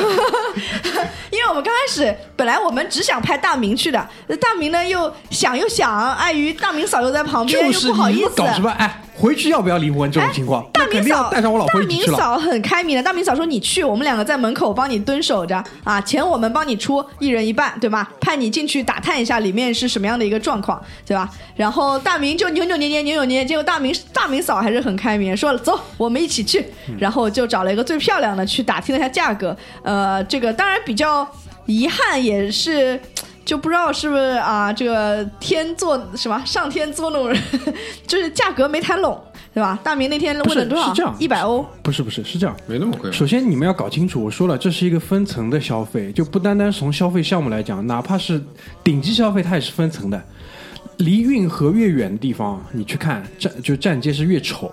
[laughs] 因为我们刚开始本来我们只想派大明去的，大明呢又想又想，碍于大明嫂又在旁边，就是又不好意思搞。什么？哎，回去要不要离婚？这种情况，大明那肯定要嫂，带上我老婆一大明起去了。嫂很开明的，大明嫂说你去，我们两个在门口帮你蹲守着啊，钱我们帮你出，一人一半，对吧？派你进去打探一下里面是什么样的一个状况，对吧？然后大明就扭扭捏捏，扭扭捏捏，结果大明大明嫂还是很开明，说了走，我们一起去，然后就找了一个最漂亮的去打听了一下价格，呃，这个当然比较遗憾也是。就不知道是不是啊，这个天作什么上天作弄人，[laughs] 就是价格没谈拢，对吧？大明那天问了多少？是这样一百欧。不是不是是这样。没那么贵。首先，你们要搞清楚，我说了，这是一个分层的消费，就不单单从消费项目来讲，哪怕是顶级消费，它也是分层的。离运河越远的地方，你去看站就站街是越丑，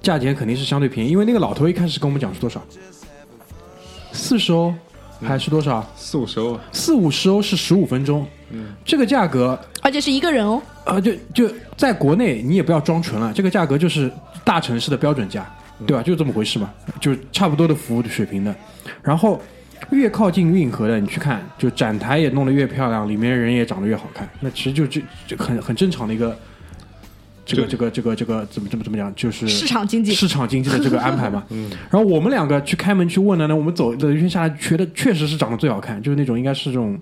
价钱肯定是相对便宜。因为那个老头一开始跟我们讲是多少，四十欧还是多少？四五十欧，四五十欧是十五分钟，嗯这个价格而且是一个人哦。呃，就就在国内，你也不要装纯了，这个价格就是大城市的标准价，对吧？就这么回事嘛，就差不多的服务的水平的。然后越靠近运河的，你去看，就展台也弄得越漂亮，里面人也长得越好看，那其实就这这很很正常的一个。这个这个这个这个怎么怎么怎么讲，就是市场经济市场经济的这个安排嘛。[laughs] 嗯。然后我们两个去开门去问了呢，我们走了一圈下来，觉得确实是长得最好看，就是那种应该是这种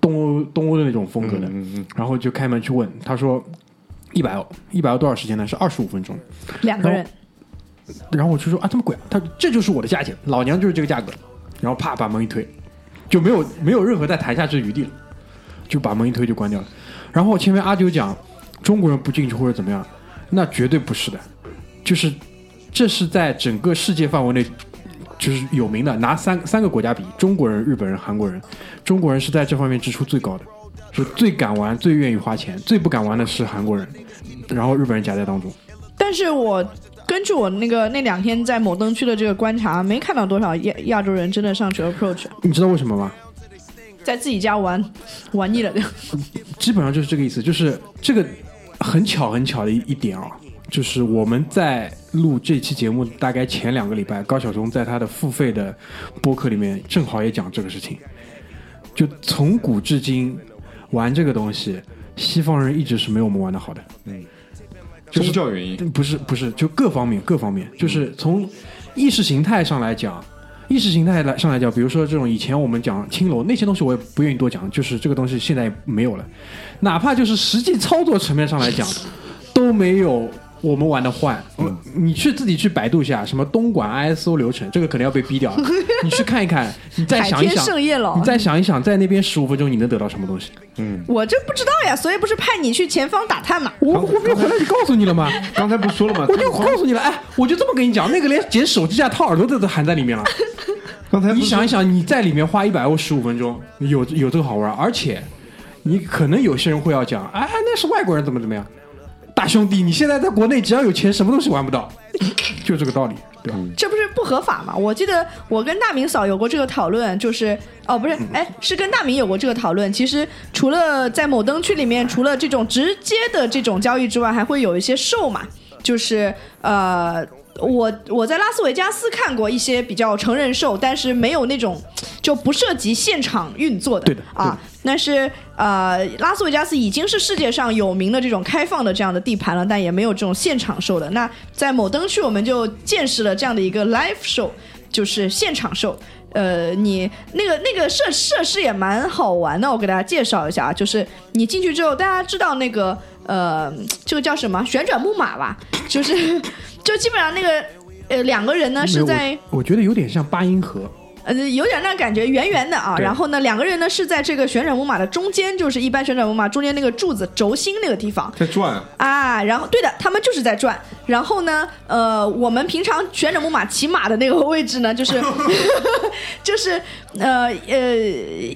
东欧东欧的那种风格的。嗯嗯然后就开门去问，他说一百欧，一百欧多少时间呢？是二十五分钟。两个人，然后我就说啊，这么贵啊？他说这就是我的价钱，老娘就是这个价格。然后啪把门一推，就没有没有任何再谈下去的余地了，就把门一推就关掉了。然后前面阿九讲中国人不进去或者怎么样，那绝对不是的，就是这是在整个世界范围内。就是有名的，拿三三个国家比，中国人、日本人、韩国人，中国人是在这方面支出最高的，是最敢玩、最愿意花钱，最不敢玩的是韩国人，然后日本人夹在当中。但是我根据我那个那两天在某灯区的这个观察，没看到多少亚亚洲人真的上去 approach，你知道为什么吗？在自己家玩玩腻了的。基本上就是这个意思，就是这个很巧很巧的一一点啊，就是我们在录这期节目大概前两个礼拜，高晓松在他的付费的播客里面正好也讲这个事情，就从古至今玩这个东西，西方人一直是没有我们玩的好的。嗯，宗教原因，不是不是，就各方面各方面，就是从意识形态上来讲，意识形态来上来讲，比如说这种以前我们讲青楼那些东西，我也不愿意多讲，就是这个东西现在没有了，哪怕就是实际操作层面上来讲，都没有。我们玩的坏，嗯你去自己去百度一下什么东莞 ISO 流程，这个可能要被逼掉。[laughs] 你去看一看，你再想一想，盛宴你再想一想，在那边十五分钟你能得到什么东西？嗯我这不知道呀，所以不是派你去前方打探嘛？我我没有回来就告诉你了吗？刚才不是说了吗？我就告诉你了，哎，我就这么跟你讲，那个连捡手机架套耳朵的都含在里面了。刚才你想一想，你在里面花一百欧十五分钟，有有这个好玩，而且你可能有些人会要讲，哎，那是外国人怎么怎么样。大兄弟，你现在在国内只要有钱，什么东西玩不到，[laughs] 就这个道理，对吧？这不是不合法吗？我记得我跟大明嫂有过这个讨论，就是哦，不是，哎，是跟大明有过这个讨论。其实除了在某灯区里面，除了这种直接的这种交易之外，还会有一些售嘛，就是呃。我我在拉斯维加斯看过一些比较成人秀，但是没有那种就不涉及现场运作的，对的啊。但是呃，拉斯维加斯已经是世界上有名的这种开放的这样的地盘了，但也没有这种现场秀的。那在某灯区，我们就见识了这样的一个 live show，就是现场秀。呃，你那个那个设设施也蛮好玩的，我给大家介绍一下啊，就是你进去之后，大家知道那个呃，这个叫什么旋转木马吧？就是就基本上那个呃两个人呢是在我我觉得有点像八音盒，呃，有点那感觉，圆圆的啊。然后呢，两个人呢是在这个旋转木马的中间，就是一般旋转木马中间那个柱子轴心那个地方在转，啊。然后对的，他们就是在转。然后呢，呃，我们平常旋转木马骑马的那个位置呢，就是 [laughs] [laughs] 就是呃呃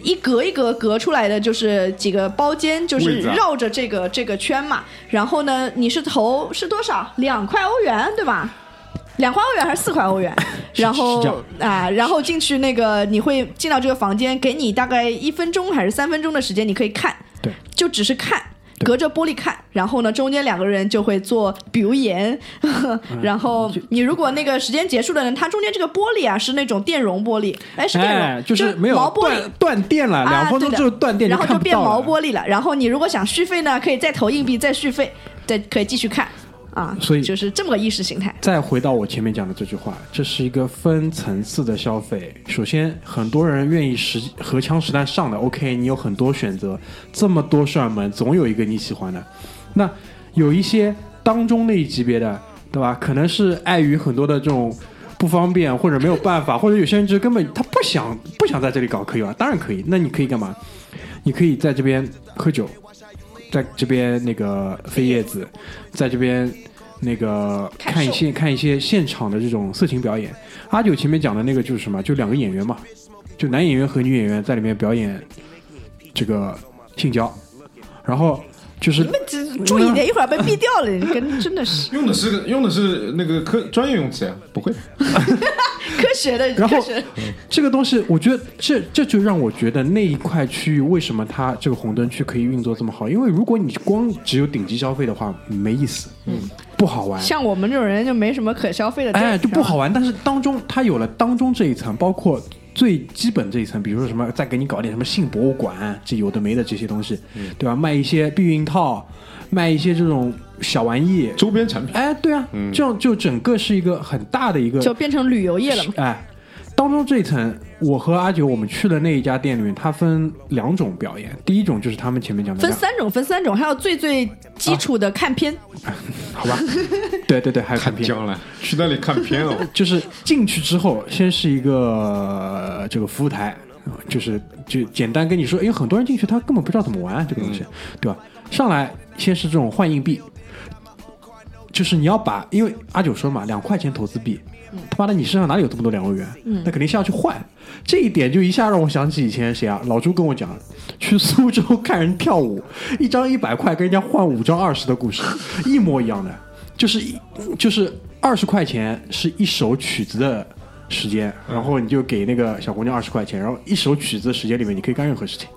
一格一格隔出来的，就是几个包间，就是绕着这个这个圈嘛。然后呢，你是投是多少？两块欧元，对吧？两块欧元还是四块欧元？然后啊，然后进去那个你会进到这个房间，给你大概一分钟还是三分钟的时间，你可以看，对，就只是看。隔着玻璃看，然后呢，中间两个人就会做表演，[laughs] 然后你如果那个时间结束的人，他中间这个玻璃啊是那种电容玻璃，哎，是电容，哎，就是没有毛玻璃。断断电了，两啊，分钟对的。之后断电然后就变毛玻璃了。然后你如果想续费呢，可以再投硬币再续费，再可以继续看啊。所以就是这么个意识形态。再回到我前面讲的这句话，这是一个分层次的消费。首先，很多人愿意实荷枪实弹上的，OK，你有很多选择，这么多扇门，总有一个你喜欢的。那有一些当中那一级别的，对吧？可能是碍于很多的这种不方便，或者没有办法，或者有些人就根本他不想不想在这里搞可以吧？当然可以。那你可以干嘛？你可以在这边喝酒，在这边那个飞叶子，在这边那个看一些看一些现场的这种色情表演。阿九前面讲的那个就是什么？就两个演员嘛，就男演员和女演员在里面表演这个性交，然后就是你们只注意点，一会儿被毙掉了，你跟真的是用的是用的是那个科专业用词呀，不会。[laughs] 科学的，然后这个东西，我觉得这这就让我觉得那一块区域为什么它这个红灯区可以运作这么好？因为如果你光只有顶级消费的话，没意思，嗯，不好玩。像我们这种人就没什么可消费的哎，就不好玩。玩。但是当中它有了当中这一层，包括最基本这一层，比如说什么，再给你搞点什么性博物馆，这有的没的这些东西，对吧？卖一些避孕套，卖一些这种小玩意。周边产品，哎，对啊，这样就整个是一个很大的一个就变成旅游业了嘛？哎，当中这一层，我和阿九我们去的那一家店里面，它分两种表演。第一种就是他们前面讲的，分三种，分三种，还有最最基础的看片，[laughs] 好吧？对对对，还有看片。将来去那里看片哦。[laughs] 就是进去之后，先是一个呃这个服务台，呃就是就简单跟你说，因为很多人进去他根本不知道怎么玩这个东西，对吧？上来先是这种换硬币，就是你要把，因为阿九说嘛，两块钱投资币。他妈的，你身上哪里有这么多两欧元？那肯定是要去换。这一点就一下让我想起以前谁啊？老朱跟我讲，去苏州看人跳舞，一张一百块跟人家换五张二十的故事，一模一样的，就是一就是二十块钱是一首曲子的时间，然后你就给那个小姑娘二十块钱，然后一首曲子的时间里面你可以干任何事情。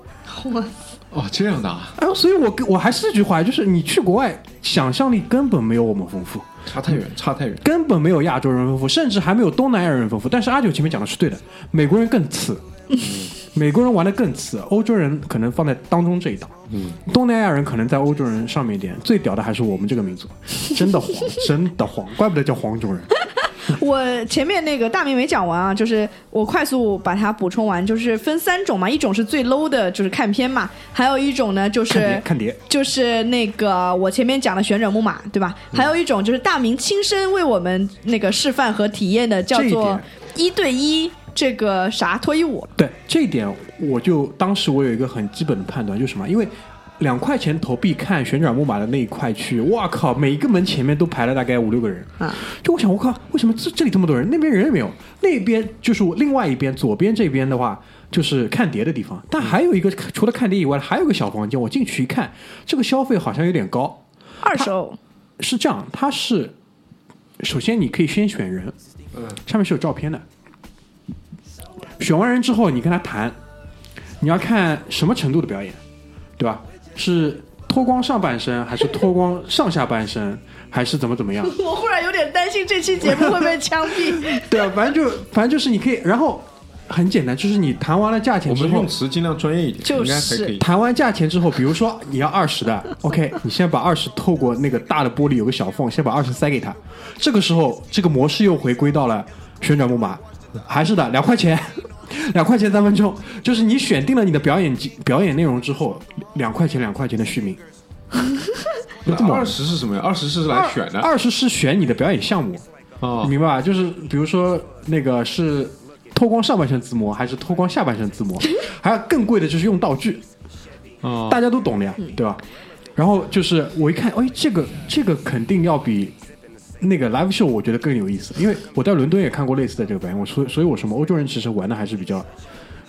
[laughs] 哦，这样的啊，哎，所以我跟我还是这句话，就是你去国外，想象力根本没有我们丰富。差太远，差太远。根本没有亚洲人丰富，甚至还没有东南亚人丰富。但是阿九前面讲的是对的，美国人更次，美国人玩的更次，欧洲人可能放在当中这一档，嗯，东南亚人可能在欧洲人上面一点，最屌的还是我们这个民族，真的黄，[laughs] 真的黄，怪不得叫黄种人。[laughs] 我前面那个大明没讲完啊，就是我快速把它补充完，就是分三种嘛，一种是最 low 的，就是看片嘛，还有一种呢就是看碟，就是那个我前面讲的旋转木马，对吧？还有一种就是大明亲身为我们那个示范和体验的，叫做一对一这个啥脱衣舞。对这一点，我就当时我有一个很基本的判断，就是什么？因为两块钱投币看旋转木马的那一块区，哇靠，每一个门前面都排了大概五六个人啊！就我想，我靠，为什么这这里这么多人？那边人也没有，那边就是我另外一边左边这边的话。就是看碟的地方，但还有一个除了看碟以外，还有一个小房间。我进去一看，这个消费好像有点高。二手是这样，它是首先你可以先选人，嗯，上面是有照片的。选完人之后，你跟他谈，你要看什么程度的表演，对吧？是脱光上半身，还是脱光上下半身，[laughs] 还是怎么怎么样？[laughs] 我忽然有点担心这期节目会被枪毙。[laughs] 对啊，反正就反正就是你可以，然后很简单，就是你谈完了价钱之后我们用，词尽量专业一点，就是应该还可以。谈完价钱之后，比如说你要二十的，OK，你先把二十透过那个大的玻璃有个小缝，先把二十塞给他。这个时候，这个模式又回归到了旋转木马，还是的，两块钱，[laughs] 两块钱三分钟，就是你选定了你的表演表演内容之后，两块钱两块钱的续命。[laughs] 那二十是什么呀？二十是来选的二十是选你的表演项目，哦你明白吧？就是比如说那个是脱光上半身自摸，还是脱光下半身自摸，[laughs] 还有更贵的就是用道具。哦！大家都懂的呀，对吧？然后就是我一看，哎，这个这个肯定要比那个 live show 我觉得更有意思，因为我在伦敦也看过类似的这个表演，我所所以我说嘛，欧洲人其实玩的还是比较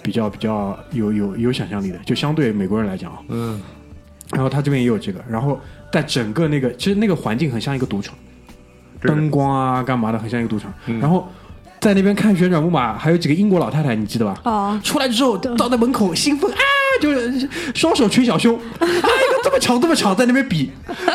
比较比较有有有想象力的，就相对美国人来讲啊。嗯，然后他这边也有这个，然后在整个那个其实那个环境很像一个赌场，灯光啊干嘛的很像一个赌场，然后。在那边看旋转木马，还有几个英国老太太，你记得吧？哦出来之后站在门口兴奋啊，[laughs] 就是双手捶小胸，[laughs] 啊，一个这么长这么长在那边比，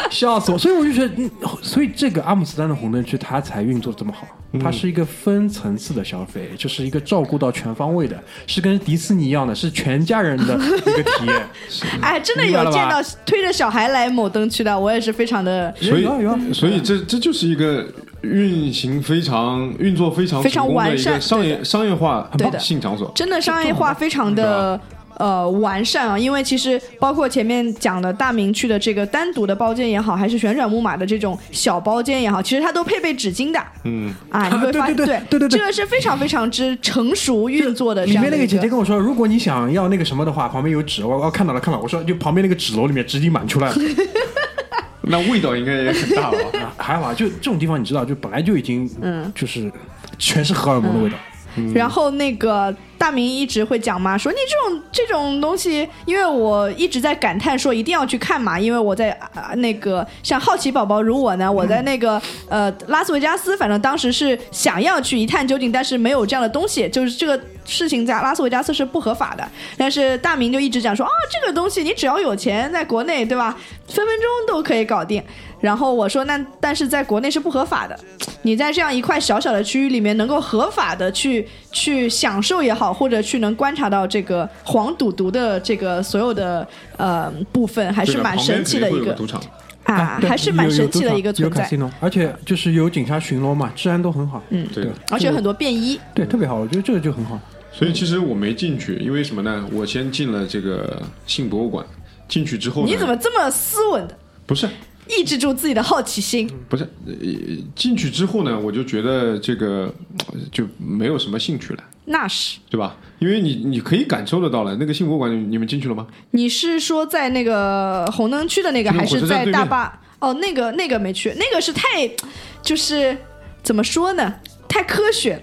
笑死我！所以我就觉得，嗯，所以这个阿姆斯特丹的红灯区它才运作得这么好，它是一个分层次的消费，就是一个照顾到全方位的，是跟迪士尼一样的，是全家人的一个体验。[laughs] 哎，真的有见到推着小孩来某灯区的，我也是非常的所以有啊有啊所以这这就是一个运行非常运作非常非常成功的完善一个商业商业化对的性场所。真的商业化非常的。呃，完善啊，因为其实包括前面讲的大明区的这个单独的包间也好，还是旋转木马的这种小包间也好，其实它都配备纸巾的嗯，啊，你会发现，对对对对对对这个是非常非常之成熟运作的这样的里面那个姐姐跟我说，如果你想要那个什么的话，旁边有纸，我我看到了看到了，我说就旁边那个纸篓里面纸巾满出来了。[laughs] 那味道应该也很大了吧？啊 [laughs] 还好啊，就这种地方你知道，就本来就已经嗯，就是全是荷尔蒙的味道。然后那个大明一直会讲嘛，说你这种这种东西，因为我一直在感叹说一定要去看嘛，因为我在啊、那个像好奇宝宝如我呢，我在那个呃拉斯维加斯，反正当时是想要去一探究竟，但是没有这样的东西，就是这个事情在拉斯维加斯是不合法的。但是大明就一直讲说啊，这个东西你只要有钱，在国内对吧，分分钟都可以搞定。然后我说那但是在国内是不合法的，你在这样一块小小的区域里面能够合法的去去享受也好，或者去能观察到这个黄赌毒的这个所有的呃部分，还是蛮神奇的一个。啊，还是蛮神奇的一个存在而且就是有警察巡逻嘛，治安都很好。嗯，对，而且有很多便衣。对，特别好，我觉得这个就很好。所以其实我没进去，因为什么呢？我先进了这个性博物馆，进去之后，你怎么这么斯文的不是抑制住自己的好奇心？不是呃进去之后呢？我就觉得这个呃就没有什么兴趣了，那是，对吧？因为你你可以感受得到了，那个幸福馆你们进去了吗？你是说在那个红灯区的那个，还是在大坝？哦，那个那个没去，那个是太，就是怎么说呢？太科学了，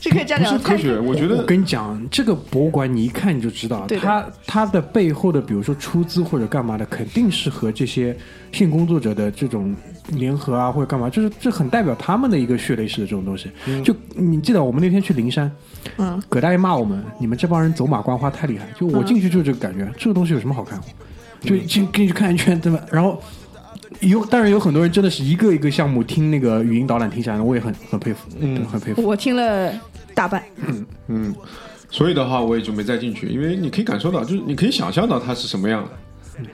是可以这样讲的。太不是科学，我觉得我得跟你讲，这个博物馆你一看你就知道，对它它的背后的，比如说出资或者干嘛的，肯定是和这些性工作者的这种联合啊，或者干嘛，就是这很代表他们的一个血泪史的这种东西。就你记得我们那天去灵山，嗯，葛大爷骂我们，你们这帮人走马观花太厉害。就我进去就是这个感觉，这个东西有什么好看？就进进去看一圈，对吧？然后。有，当然有很多人真的是一个一个项目听那个语音导览听下来，我也很很佩服，嗯，很佩服。我听了大半，嗯嗯，所以的话我也就没再进去，因为你可以感受到，就是你可以想象到它是什么样的，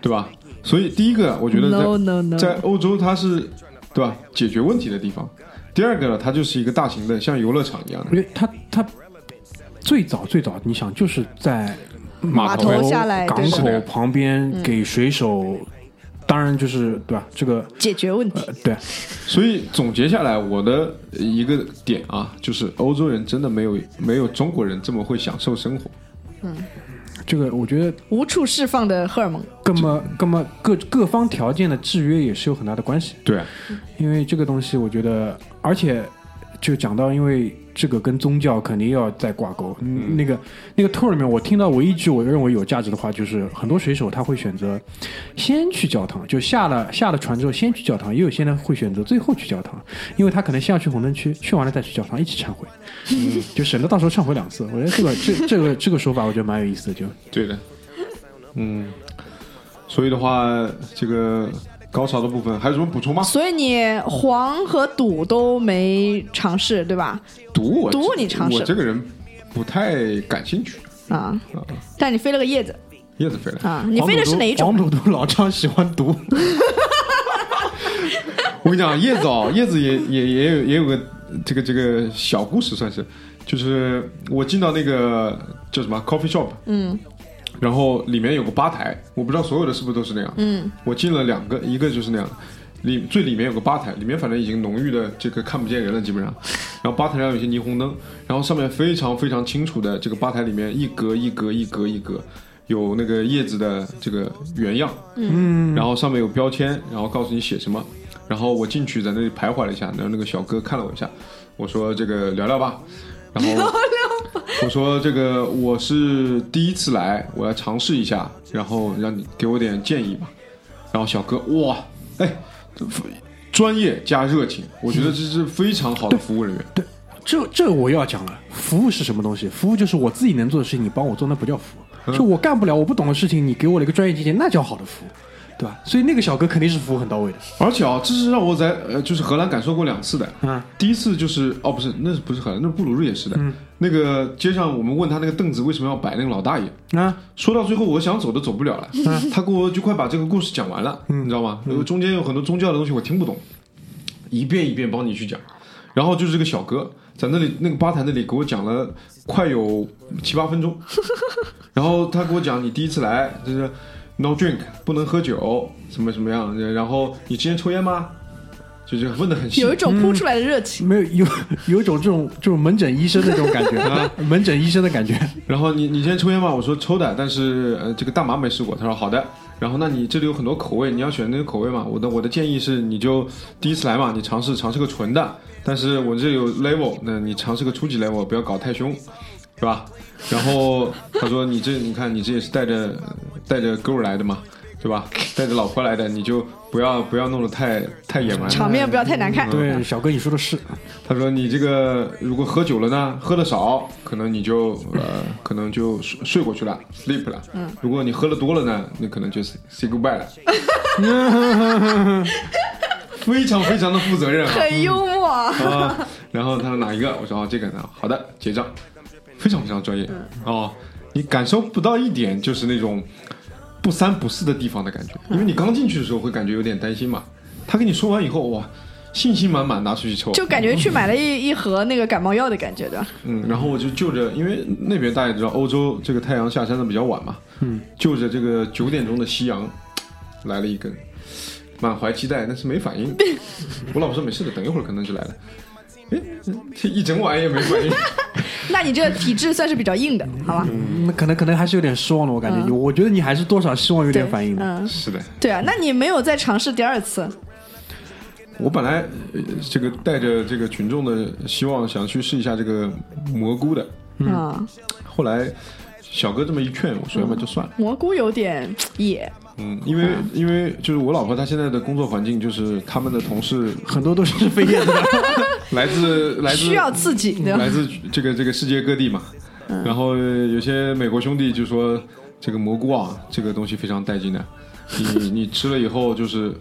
对吧？所以第一个，我觉得在 No, no, no 在欧洲它是，对吧？解决问题的地方。第二个呢，它就是一个大型的像游乐场一样的因为它它最早最早，你想就是在码头下来港对口旁边给水手，当然就是对吧？这个解决问题。呃对，所以总结下来，我的一个点啊，就是欧洲人真的没有没有中国人这么会享受生活。嗯这个我觉得无处释放的荷尔蒙，那么那么各各方条件的制约也是有很大的关系。对啊，因为这个东西，我觉得，而且就讲到，因为这个跟宗教肯定要再挂钩。嗯、那个那个 tour 里面，我听到唯一一句我认为有价值的话，就是很多水手他会选择先去教堂，就下了下了船之后先去教堂，也有些人会选择最后去教堂，因为他可能先要去红灯区，去完了再去教堂一起忏悔，嗯，就省得到时候忏悔两次。我觉得这个这这个这个说法，我觉得蛮有意思的，就。对的，嗯，所以的话，这个高潮的部分还有什么补充吗？所以你黄和赌都没尝试，对吧？赌我赌你尝试我这个人不太感兴趣。啊，但你飞了个叶子叶子飞了，啊，你飞的是哪一种黄？赌毒老张喜欢赌，[laughs] 我跟你讲，叶子哦，叶子也也也有也有个这个这个小故事，算是，就是我进到那个叫什么 coffee shop，嗯然后里面有个吧台，我不知道所有的是不是都是那样。嗯，我进了两个，一个就是那样的，里最里面有个吧台，里面反正已经浓郁的这个看不见人了，基本上。然后吧台上有些霓虹灯，然后上面非常非常清楚的这个吧台里面一格一格一格一格有那个叶子的这个原样，嗯，然后上面有标签，然后告诉你写什么。然后我进去在那里徘徊了一下，然后那个小哥看了我一下，我说这个聊聊吧，然后 [laughs] 我说这个我是第一次来，我要尝试一下，然后让你给我点建议吧。然后小哥哇，哎，专业加热情，我觉得这是非常好的服务人员。对，这这我又要讲了，服务是什么东西？服务就是我自己能做的事情，你帮我做，那不叫服务。就我干不了，我不懂的事情，你给我了一个专业意见，那叫好的服务，对吧？所以那个小哥肯定是服务很到位的。而且啊，这是让我在呃，就是荷兰感受过两次的。嗯，第一次就是哦，不是，那是不是荷兰？那是布鲁日也是的。嗯那个街上我们问他那个凳子为什么要摆，那个老大爷啊，说到最后，我想走都走不了了。嗯他给我就快把这个故事讲完了，嗯你知道吗？中间有很多宗教的东西我听不懂，一遍一遍帮你去讲。然后就是这个小哥在那里那个吧台那里给我讲了快有七八分钟，[laughs] 然后他给我讲你第一次来就是 no drink 不能喝酒什么什么样，然后你之前抽烟吗？就是问的很细，有一种扑出来的热情。没有有有一种这种这种门诊医生的这种感觉啊，门诊医生的感觉。[laughs] 然后你你之前抽烟吗？我说抽的，但是呃这个大麻没试过。他说好的。然后那你这里有很多口味，你要选那个口味嘛？我的我的建议是，你就第一次来嘛，你尝试尝试个纯的。但是我这里有 level，那你尝试个初级 level，不要搞太凶，是吧？然后他说你这你看你这也是带着带着 girl 来的嘛，对吧？带着老婆来的，你就不要不要弄得太太野蛮。场面不要太难看。对，小哥你说的是，他说你这个如果喝酒了呢，喝的少，可能你就呃可能就睡睡过去了，sleep 了。嗯，如果你喝的多了呢，那可能就 say goodbye 了。[laughs] 非常非常的负责任啊。很幽默，啊，然后他说哪一个？我说哦这个呢，好的，结账，非常非常专业哦，你感受不到一点就是那种不三不四的地方的感觉，因为你刚进去的时候会感觉有点担心嘛。他跟你说完以后，哇，信心满满拿出去抽，就感觉去买了一一盒那个感冒药的感觉，对吧？嗯，然后我就就着，因为那边大家也知道，欧洲这个太阳下山的比较晚嘛，嗯，就着这个九点钟的夕阳，来了一根，满怀期待，但是没反应。[laughs] 我老婆说没事的，等一会儿可能就来了。哎，这一整晚也没反应。[laughs] 那你这个体质算是比较硬的，好吧？那可能可能还是有点失望的，我感觉。我觉得你还是多少希望有点反应的。嗯，是的，对啊，那你没有再尝试第二次？我本来呃这个带着这个群众的希望想去试一下这个蘑菇的，嗯，后来小哥这么一劝，我说要么就算了。蘑菇有点野，嗯，因为因为就是我老婆她现在的工作环境就是他们的同事很多都是飞叶子的，[laughs] 来自来自需要刺激，对吧？来自这个这个世界各地嘛。然后有些美国兄弟就说这个蘑菇啊，这个东西非常带劲的。你你吃了以后，就是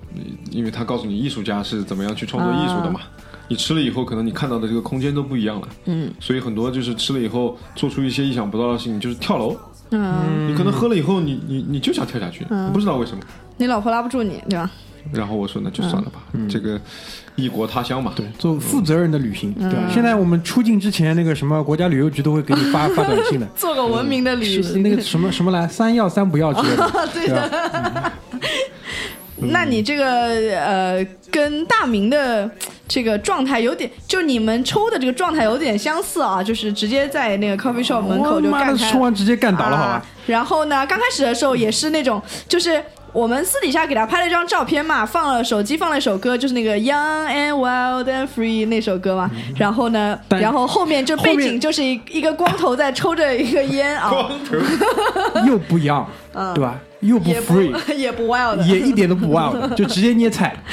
因为他告诉你艺术家是怎么样去创作艺术的嘛，你吃了以后，可能你看到的这个空间都不一样了。嗯，所以很多就是吃了以后做出一些意想不到的事情，就是跳楼。嗯，你可能喝了以后，你你你就想跳下去，你不知道为什么。你老婆拉不住你，对吧？然后我说那就算了吧，这个异国他乡嘛。对，做负责任的旅行。对，现在我们出境之前，那个什么国家旅游局都会给你发发短信的，[laughs] 做个文明的旅是行。那个什么什么来，[laughs] 三要三不要之类的，[laughs] 对的？那你这个呃，跟大明的这个状态有点，就你们抽的这个状态有点相似啊，就是直接在那个 coffee shop 门口就干开说完直接干倒了，好啊吧？然后呢，刚开始的时候也是那种，就是我们私底下给他拍了一张照片嘛，放了手机放了一首歌，就是那个 Young and Wild and Free 那首歌嘛。然后呢，然后后面就背景就是一一个光头在抽着一个烟啊，光头，[laughs] 又不一样，对吧？又不也不 free，[laughs] 也不 wild，也一点都不 wild，就直接捏菜。[laughs]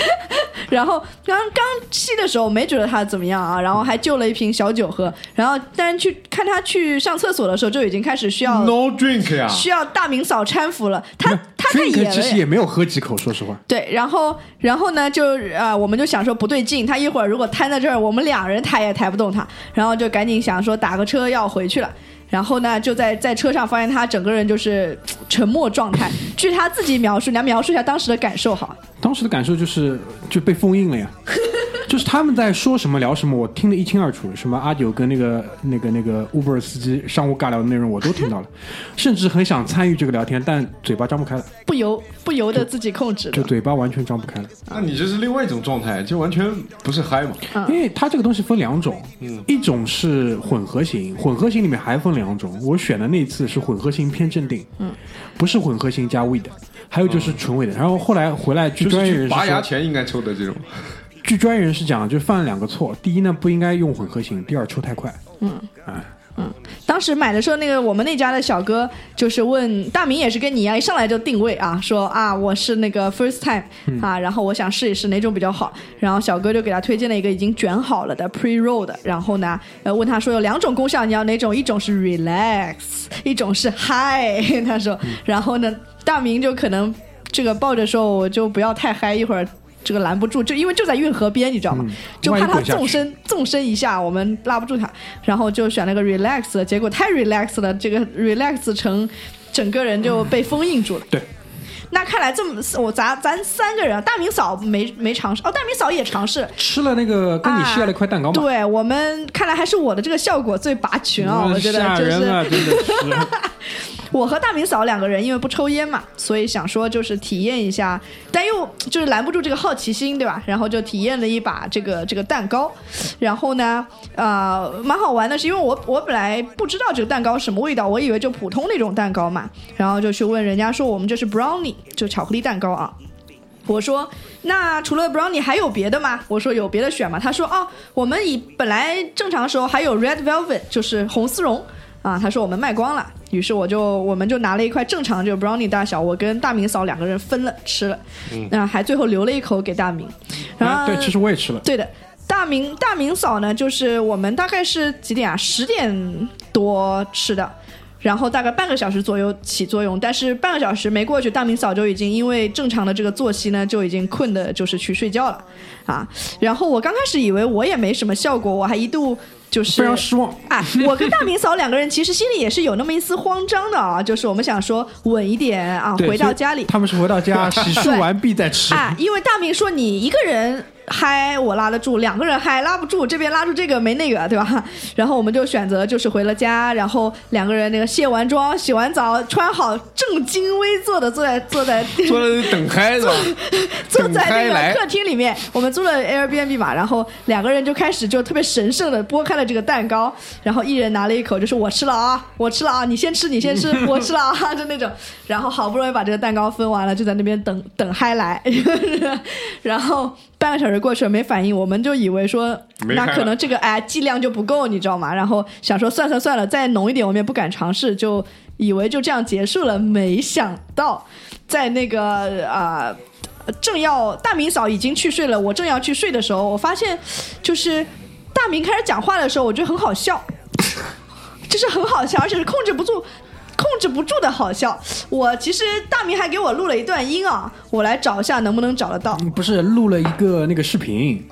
然后刚刚吸的时候没觉得他怎么样啊，然后还救了一瓶小酒喝。然后但是去看他去上厕所的时候，就已经开始需要 no drink 呀，需要大明嫂搀扶了。他他太野 drink 了其实。也没有喝几口，说实话。对，然后然后呢，就呃，我们就想说不对劲，他一会儿如果瘫在这儿，我们两人抬也抬不动他，然后就赶紧想说打个车要回去了。然后呢，就在在车上发现他整个人就是沉默状态。据他自己描述，你来描述一下当时的感受好。当时的感受就是就被封印了呀，[laughs] 就是他们在说什么聊什么，我听得一清二楚。什么阿九跟那个那个那个 Uber 司机商务尬聊的内容我都听到了，[laughs] 甚至很想参与这个聊天，但嘴巴张不开了，不由不由得自己控制的。就嘴巴完全张不开了。那你这是另外一种状态，就完全不是嗨嘛。因为它这个东西分两种，一种是混合型，混合型里面还分两种。我选的那次是混合型偏镇定，嗯，不是混合型加 weed，还有就是纯 weed。然后后来回来，据专业人士去拔牙，前应该抽的这种。据专业人士讲，就犯了两个错：第一呢，不应该用混合型；第二，抽太快。当时买的时候，那个我们那家的小哥就是问大明，也是跟你一样，一上来就定位啊，说啊我是那个 first time 啊，然后我想试一试哪种比较好，然后小哥就给他推荐了一个已经卷好了的 pre roll 的，然后呢，呃问他说有两种功效，你要哪种？一种是 relax，一种是 high，[laughs] 他说，然后呢，大明就可能这个抱着说我就不要太嗨，一会儿。这个拦不住，就因为就在运河边，你知道吗？就怕他纵身纵身一下，我们拉不住他，然后就选了个 relax，结果太 relax 了，这个 relax 成整个人就被封印住了。对，那看来这么我咱咱三个人，大明嫂没没尝试，哦，大明嫂也尝试。吃了那个跟你 share 了一块蛋糕嘛，对我们看来还是我的这个效果最拔群啊！我觉得就是。[laughs] 我和大明嫂两个人因为不抽烟嘛，所以想说就是体验一下，但又就是拦不住这个好奇心，对吧？然后就体验了一把这个这个蛋糕，然后呢，呃，蛮好玩的是，因为我我本来不知道这个蛋糕什么味道，我以为就普通那种蛋糕嘛，然后就去问人家说我们这是 brownie，就巧克力蛋糕啊。我说，那除了 brownie 还有别的吗？我说有别的选吗？他说，哦，我们以本来正常时候还有 red velvet，就是红丝绒啊。他说我们卖光了，于是我就我们就拿了一块正常的这个 brownie 大小，我跟大明嫂两个人分了吃了，那、还最后留了一口给大明。然后、啊，对，其实我也吃了。对的，大明大明嫂呢，就是我们大概是几点啊？十点多吃的。然后大概半个小时左右起作用，但是半个小时没过去，大明嫂就已经因为正常的这个作息呢，就已经困的就是去睡觉了，啊。然后我刚开始以为我也没什么效果，我还一度就是非常失望。啊，我跟大明嫂两个人其实心里也是有那么一丝慌张的啊，就是我们想说稳一点啊，回到家里他们是回到家洗漱完毕再吃。啊，因为大明说你一个人嗨我拉得住，两个人嗨拉不住，这边拉住这个没那个，对吧？[laughs] 然后我们就选择就是回了家，然后两个人那个卸完妆、洗完澡、穿好，正襟危坐的坐在坐在坐在等嗨是吧？坐 [laughs] 在那个客厅里面，我们租了 Airbnb 嘛，然后两个人就开始就特别神圣的剥开了这个蛋糕，然后一人拿了一口，就是我吃了啊，我吃了啊，你先吃，你先吃，我吃了啊，[laughs] 就那种，然后好不容易把这个蛋糕分完了，就在那边等等嗨来，然后半个小时过去了没反应，我们就以为说那可能这个哎剂量就不够，你知道吗？然后想说算算算了，再浓一点，我们也不敢尝试，就以为就这样结束了，没想到在那个啊。正要大明嫂已经去睡了，我正要去睡的时候，我发现就是大明开始讲话的时候，我觉得很好笑，[laughs] 就是很好笑，而且是控制不住。控制不住的好笑，我其实大明还给我录了一段音啊，我来找一下能不能找得到。不是录了一个那个视频，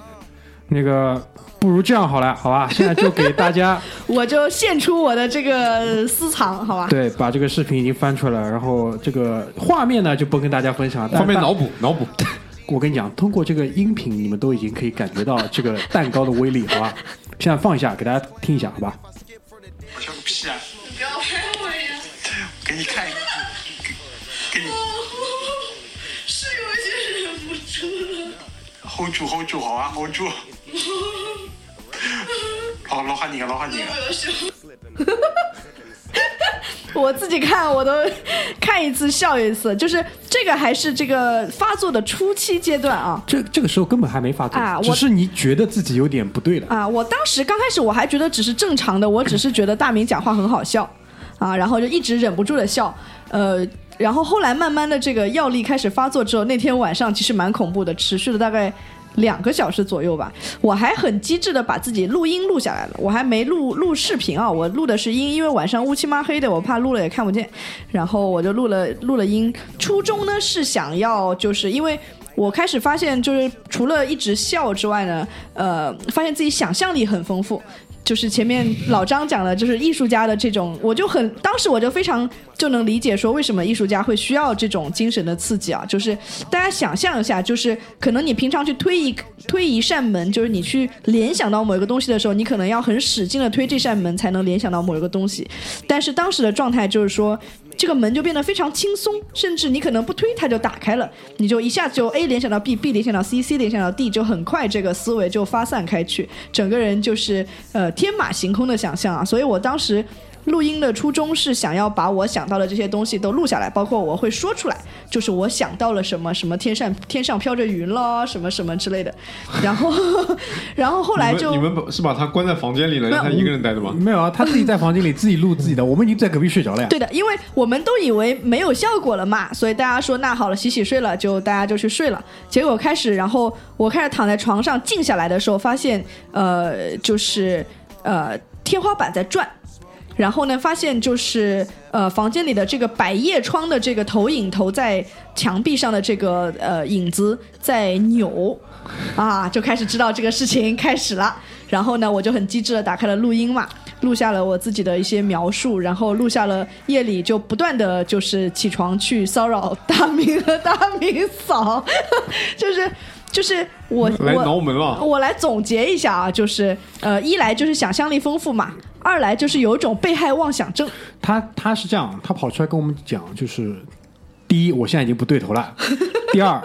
那个不如这样好了，好吧？[laughs] 现在就给大家 [laughs] 我就献出我的这个私藏，好吧？对把这个视频已经翻出来了，然后这个画面呢就不跟大家分享了。但大方便脑补 [laughs] 脑补。我跟你讲，通过这个音频，你们都已经可以感觉到这个蛋糕的威力，好吧？现在放一下，给大家听一下，好吧？我笑个屁啊！不要拍我呀！给你看，给给你是有些忍不住了。hold 住 hold 住，好啊 hold 住。好，老喊你个，老喊你。我自己看我都看一次笑一次，就是这个还是这个发作的初期阶段啊。这这个时候根本还没发作，啊只是你觉得自己有点不对了。啊，我当时刚开始我还觉得只是正常的，我只是觉得大明讲话很好笑啊，然后就一直忍不住的笑，呃，然后后来慢慢的这个药力开始发作之后，那天晚上其实蛮恐怖的，持续了大概。两个小时左右吧，我还很机智的把自己录音录下来了，我还没录录视频啊，我录的是音，因为晚上乌漆嘛黑的，我怕录了也看不见，然后我就录了录了音。初衷呢是想要，就是因为我开始发现，就是除了一直笑之外呢，呃，发现自己想象力很丰富。就是前面老张讲的，就是艺术家的这种，我就很当时我就非常就能理解说为什么艺术家会需要这种精神的刺激啊。就是大家想象一下，就是可能你平常去推一推一扇门，就是你去联想到某一个东西的时候，你可能要很使劲的推这扇门才能联想到某一个东西。但是当时的状态就是说，这个门就变得非常轻松，甚至你可能不推它就打开了，你就一下子就 A 联想到 B，B 联想到 C，C 联想到 D，就很快这个思维就发散开去，整个人就是呃天马行空的想象啊。所以我当时。录音的初衷是想要把我想到的这些东西都录下来，包括我会说出来，就是我想到了什么什么天上天上飘着云了，什么什么之类的。然后，[laughs] 然后后来就你们你们把是把他关在房间里了，让他一个人待着吗？没有啊，他自己在房间里自己录自己的，我们已经在隔壁睡着了呀。对的，因为我们都以为没有效果了嘛，所以大家说那好了，洗洗睡了，就大家就去睡了。结果开始，然后我开始躺在床上静下来的时候，发现呃，就是呃天花板在转。然后呢，发现就是呃，房间里的这个百叶窗的这个投影投在墙壁上的这个呃影子在扭，啊，就开始知道这个事情开始了。[laughs] 然后呢，我就很机智的打开了录音嘛，录下了我自己的一些描述，然后录下了夜里就不断的就是起床去骚扰大明和大明嫂，[laughs] 就是就是我 [laughs] 来我挠门了。我来总结一下啊，就是呃，一来就是想象力丰富嘛，二来就是有一种被害妄想症。他他是这样，他跑出来跟我们讲，就是第一，我现在已经不对头了；第二，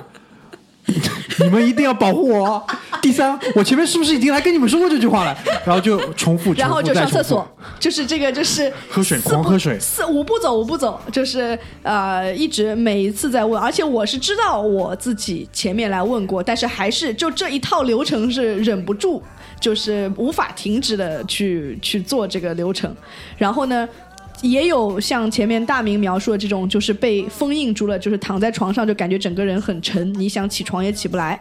[laughs] 你们一定要保护我；第三，我前面是不是已经来跟你们说过这句话了？[laughs] 然后就重复，然后就重复然后就上厕所，就是这个就是喝水狂喝水。四五步走五步走，就是呃一直每一次在问，而且我是知道我自己前面来问过，但是还是就这一套流程是忍不住，就是无法停止的去去做这个流程，然后呢。也有像前面大明描述的这种，就是被封印住了，就是躺在床上就感觉整个人很沉，你想起床也起不来，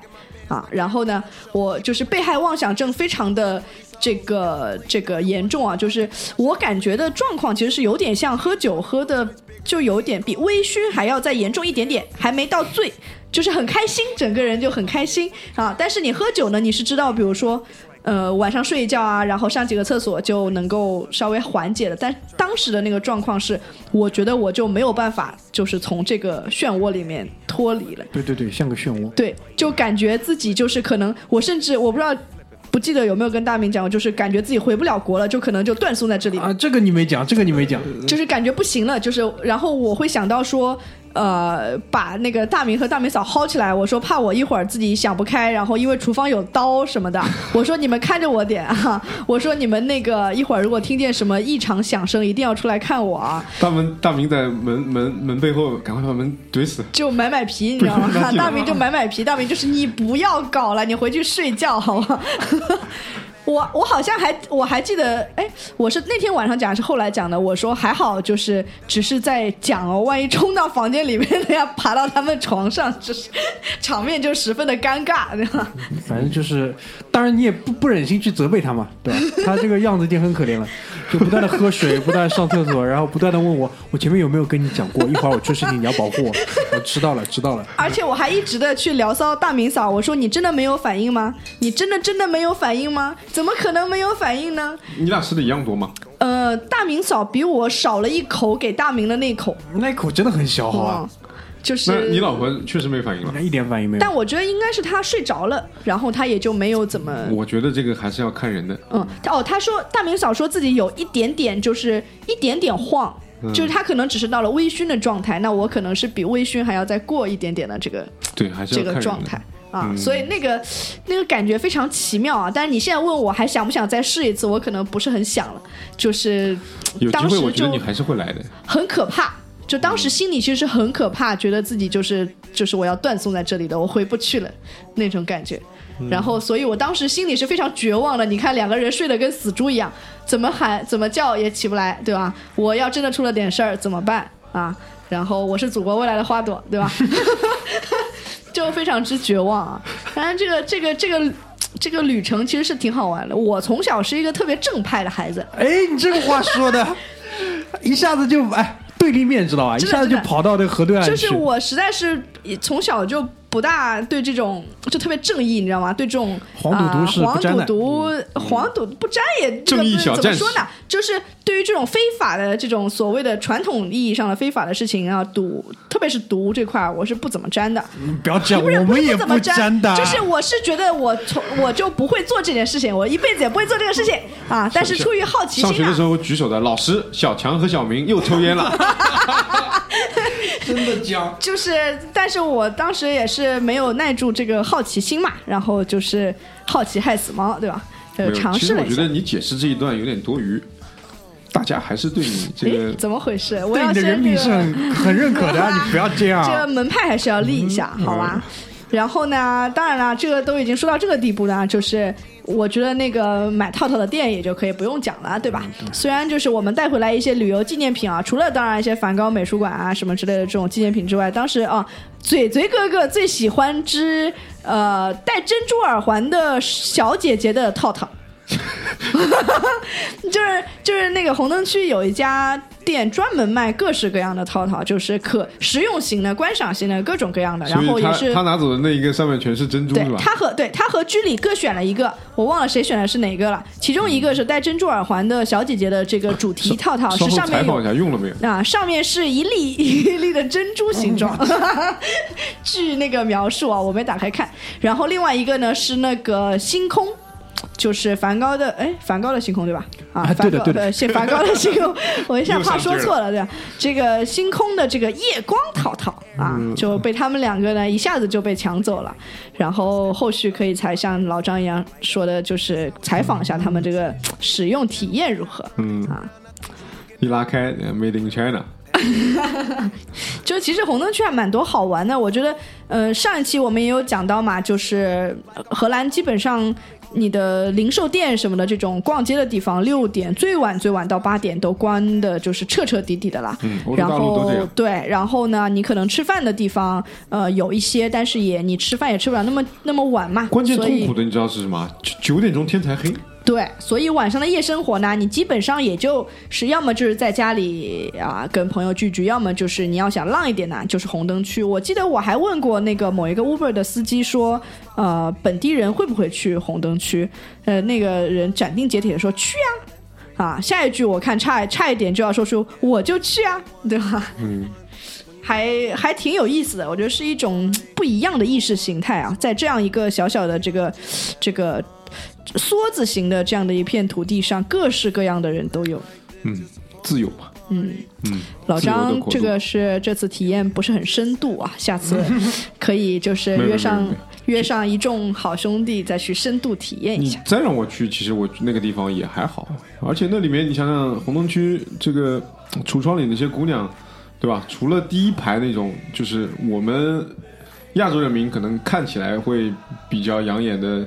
啊，然后呢，我就是被害妄想症非常的这个这个严重啊，就是我感觉的状况其实是有点像喝酒喝的，就有点比微醺还要再严重一点点，还没到醉，就是很开心，整个人就很开心啊。但是你喝酒呢，你是知道，比如说。呃，晚上睡一觉啊，然后上几个厕所就能够稍微缓解了。但当时的那个状况是，我觉得我就没有办法，就是从这个漩涡里面脱离了。对对对，像个漩涡。对，就感觉自己就是可能，我甚至我不知道，不记得有没有跟大明讲过，就是感觉自己回不了国了，就可能就断送在这里，啊，这个你没讲，这个你没讲。就是感觉不行了，就是然后我会想到说。呃，把那个大明和大明嫂薅起来，我说怕我一会儿自己想不开，然后因为厨房有刀什么的，[laughs] 我说你们看着我点啊，[laughs] 我说你们那个一会儿如果听见什么异常响声，一定要出来看我啊，大明大明在门门门背后，赶快把门怼死。就买买皮，你知道吗？[laughs] 大明就买买皮，大明就是你不要搞了，你回去睡觉好吗？我我好像还我还记得，哎，我是那天晚上讲还是后来讲的？我说还好，就是只是在讲哦，万一冲到房间里面，那样爬到他们床上，就是场面就十分的尴尬，对吧？反正就是，当然你也不不忍心去责备他嘛，对吧？[laughs] 他这个样子已经很可怜了，就不断的喝水，不断地上厕所，然后不断的问我，[laughs] 我前面有没有跟你讲过？一会儿我出事情你要保护我。我知道了，知道了。而且我还一直的去聊骚大明嫂，我说你真的没有反应吗？你真的真的没有反应吗？怎么可能没有反应呢？你俩吃的一样多吗？呃，大明嫂比我少了一口给大明的那口，那一口真的很小，好吧嗯？，就是那你老婆确实没反应了那。一点反应没有。但我觉得应该是她睡着了，然后她也就没有怎么我觉得这个还是要看人的。嗯，哦，他说大明嫂说自己有一点点，就是一点点晃，嗯就是她可能只是到了微醺的状态，那我可能是比微醺还要再过一点点的这个对，还是这个状态。啊，嗯所以那个那个感觉非常奇妙啊！但是你现在问我还想不想再试一次，我可能不是很想了，就是有机会，当时就我觉得你还是会来的。很可怕。就当时心里其实是很可怕，觉得自己就是就是我要断送在这里的，我回不去了那种感觉。然后，所以我当时心里是非常绝望的。你看，两个人睡得跟死猪一样，怎么喊怎么叫也起不来，对吧？我要真的出了点事儿怎么办啊？然后我是祖国未来的花朵，对吧？[laughs] 就非常之绝望啊！当然，这个这个这个这个旅程其实是挺好玩的。我从小是一个特别正派的孩子，哎，你这个话说的，[laughs] 一下子就哎对立面知道吧？一下子就跑到这个河对岸去。就是我实在是从小就不大对这种就特别正义，你知道吗？对这种黄赌毒是不沾的赌毒、黄赌不沾也这个正义小怎么说呢？就是对于这种非法的这种所谓的传统意义上的非法的事情啊，赌特别是毒这块，我是不怎么沾的。不要这样，我们也不怎么沾的。就是我是觉得我从我就不会做这件事情，我一辈子也不会做这个事情 [laughs] 啊。但是出于好奇心啊上学的时，候举手的老师小强和小明又抽烟了。[laughs] [laughs] 真的僵，[laughs] 就是，但是我当时也是没有耐住这个好奇心嘛，然后就是好奇害死猫，对吧？呃，没有，其实我觉得。你解释这一段有点多余，大家还是对你这，个怎么回事？我对你的要先这个人品是很很认可的啊，[laughs] 你不要这样这个啊。门派还是要立一下，好吧？然后呢，当然了，这个都已经说到这个地步呢，就是我觉得那个买套套的店也就可以不用讲了，对吧？虽然就是我们带回来一些旅游纪念品啊，除了当然一些梵高美术馆啊什么之类的这种纪念品之外，当时啊，嘴嘴哥哥最喜欢只呃戴珍珠耳环的小姐姐的套套。[laughs] 就是就是那个红灯区有一家店专门卖各式各样的套套，就是可实用型的、观赏型的各种各样的，然后也是他拿走的那一个上面全是珍珠对是吧？他和对他和居里各选了一个，我忘了谁选的是哪个了。其中一个是戴珍珠耳环的小姐姐的这个主题套套，是上面有采访一下用了没有？啊，上面是一粒 [laughs] 一粒的珍珠形状，[laughs] 据那个描述啊，我没打开看。然后另外一个呢是那个星空。就是梵高的，哎，梵高的星空对吧？啊，啊对的对的梵高呃，是梵高的星空，[laughs] 我一下怕又上劲儿说错了，对吧？这个星空的这个夜光套套啊，嗯就被他们两个呢一下子就被抢走了。然后后续可以才像老张一样说的，就是采访一下他们这个使用体验如何。嗯啊，一拉开呃，Made in China，[laughs] 就其实红灯区还蛮多好玩的，我觉得，呃，上一期我们也有讲到嘛，就是呃荷兰基本上你的零售店什么的这种逛街的地方，六点最晚最晚到八点都关的，就是彻彻底底的啦。嗯，然后。对，然后呢，你可能吃饭的地方，呃，有一些，但是也你吃饭也吃不了那么那么晚嘛。关键痛苦的你知道是什么？九九点钟天才黑，对，所以晚上的夜生活呢，你基本上也就是要么就是在家里啊跟朋友聚聚，要么就是你要想浪一点呢，就是红灯区。我记得我还问过那个某一个 Uber 的司机说，呃，本地人会不会去红灯区？呃，那个人斩钉截铁的说去啊。啊，下一句我看差差一点就要说出我就去啊，对吧？嗯，还还挺有意思的，我觉得是一种不一样的意识形态啊，在这样一个小小的这个这个梭子形的这样的一片土地上，各式各样的人都有。嗯，自由嘛，嗯，嗯，老张这个是这次体验不是很深度啊，下次 [laughs] 可以就是约上约上一众好兄弟再去深度体验一下。再让我去，其实我那个地方也还好，而且那里面你想想，红灯区这个橱窗里那些姑娘，对吧？除了第一排那种，就是我们亚洲人民可能看起来会比较养眼的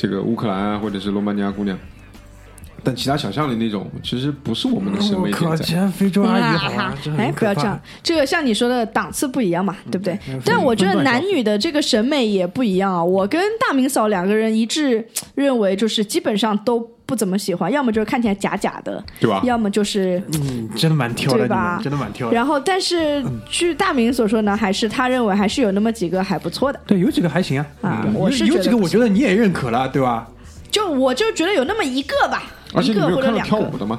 这个乌克兰啊，或者是罗马尼亚姑娘。但其他想象里那种，其实不是我们的审美我靠，非洲阿姨好哎，不要这样，这个像你说的档次不一样嘛，对不对？嗯但我觉得男女的这个审美也不一样啊。我跟大明嫂两个人一致认为，就是基本上都不怎么喜欢，要么就是看起来假假的，对吧要么就是嗯，真的蛮挑的，对吧真的蛮挑的。然后，但是据大明所说呢，还是他认为还是有那么几个还不错的。对，有几个还行啊，啊嗯我是觉得有有几个我觉得你也认可了，对吧？就我就觉得有那么一个吧，而且一个你没有看到或者两个跳舞的吗？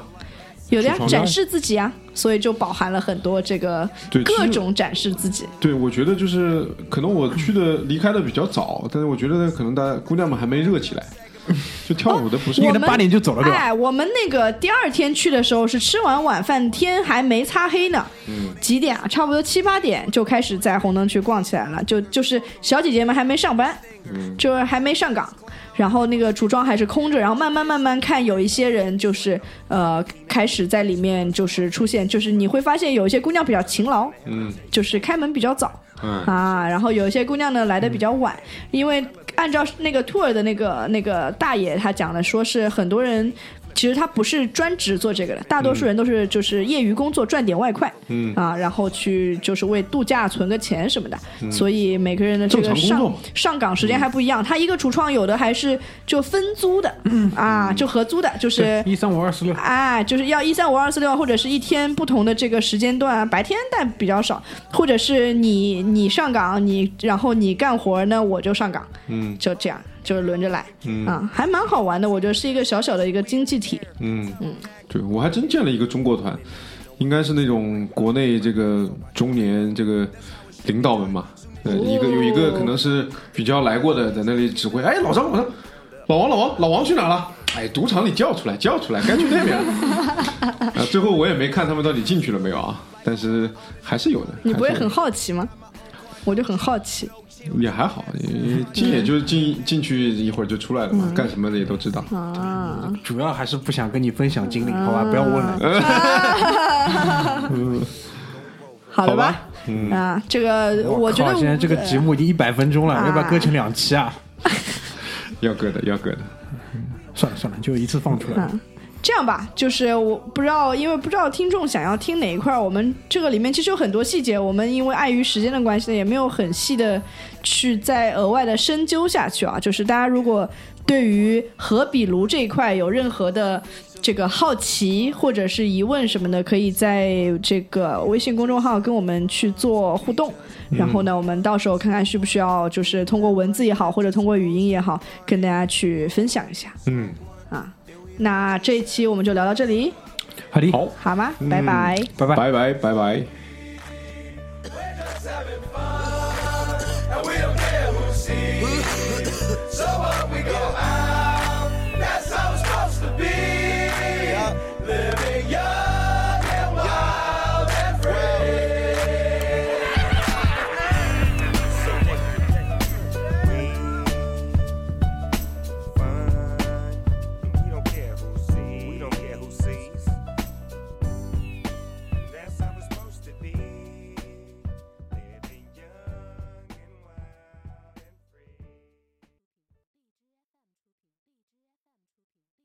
有的呀，展示自己啊，所以就饱含了很多这个各种展示自己。对，我觉得就是可能我去的离开的比较早，但是我觉得可能大家姑娘们还没热起来，[laughs] 就跳舞的不是你可能八点就走了，对吧？哎，我们那个第二天去的时候是吃完晚饭，天还没擦黑呢。嗯，几点啊？差不多七八点就开始在红灯区逛起来了，就就是小姐姐们还没上班，嗯，就是还没上岗。然后那个橱窗还是空着，然后慢慢慢慢看，有一些人就是呃开始在里面就是出现，就是你会发现有一些姑娘比较勤劳，嗯就是开门比较早，嗯啊，然后有一些姑娘呢来的比较晚，因为按照那个兔儿的那个那个大爷他讲的，说是很多人。其实他不是专职做这个的，大多数人都是就是业余工作赚点外快，嗯。啊，然后去就是为度假存个钱什么的，所以每个人的这个上上岗时间还不一样。他一个橱窗有的还是就分租的，嗯。啊，就合租的，就是一三五二四六，哎，就是要一三五二四六，或者是一天不同的这个时间段，白天但比较少，或者是你你上岗，你然后你干活呢，我就上岗，嗯。就这样，就是轮着来，嗯啊，还蛮好玩的，我觉得是一个小小的一个经济体，嗯嗯对我还真见了一个中国团，应该是那种国内这个中年这个领导们嘛，呃，一个有一个可能是比较来过的，在那里指挥，哎，老张老张，老王老王老王去哪了？哎，赌场里叫出来叫出来，该去那边了。[laughs] 啊，最后我也没看他们到底进去了没有啊，但是还是有的。你不会很好奇吗？我就很好奇，也还好，也进也就进进去一会儿就出来了嘛，嗯干什么的也都知道。啊，主要还是不想跟你分享经历，好吧？不要问了。[laughs] 好了吧？啊，这个我觉得靠现在这个节目已经一百分钟了，啊要不要割成两期啊？[laughs] 要割的，要割的。算了算了，就一次放出来。嗯，这样吧，就是我不知道，因为不知道听众想要听哪一块儿，我们这个里面其实有很多细节，我们因为碍于时间的关系呢，也没有很细的去再额外的深究下去啊。就是大家如果对于何比炉这一块有任何的这个好奇或者是疑问什么的，可以在这个微信公众号跟我们去做互动。然后呢，我们到时候看看需不需要，就是通过文字也好，或者通过语音也好，跟大家去分享一下。嗯，啊，那这一期我们就聊到这里，好的，好，好吗？拜拜。拜拜。拜拜拜拜。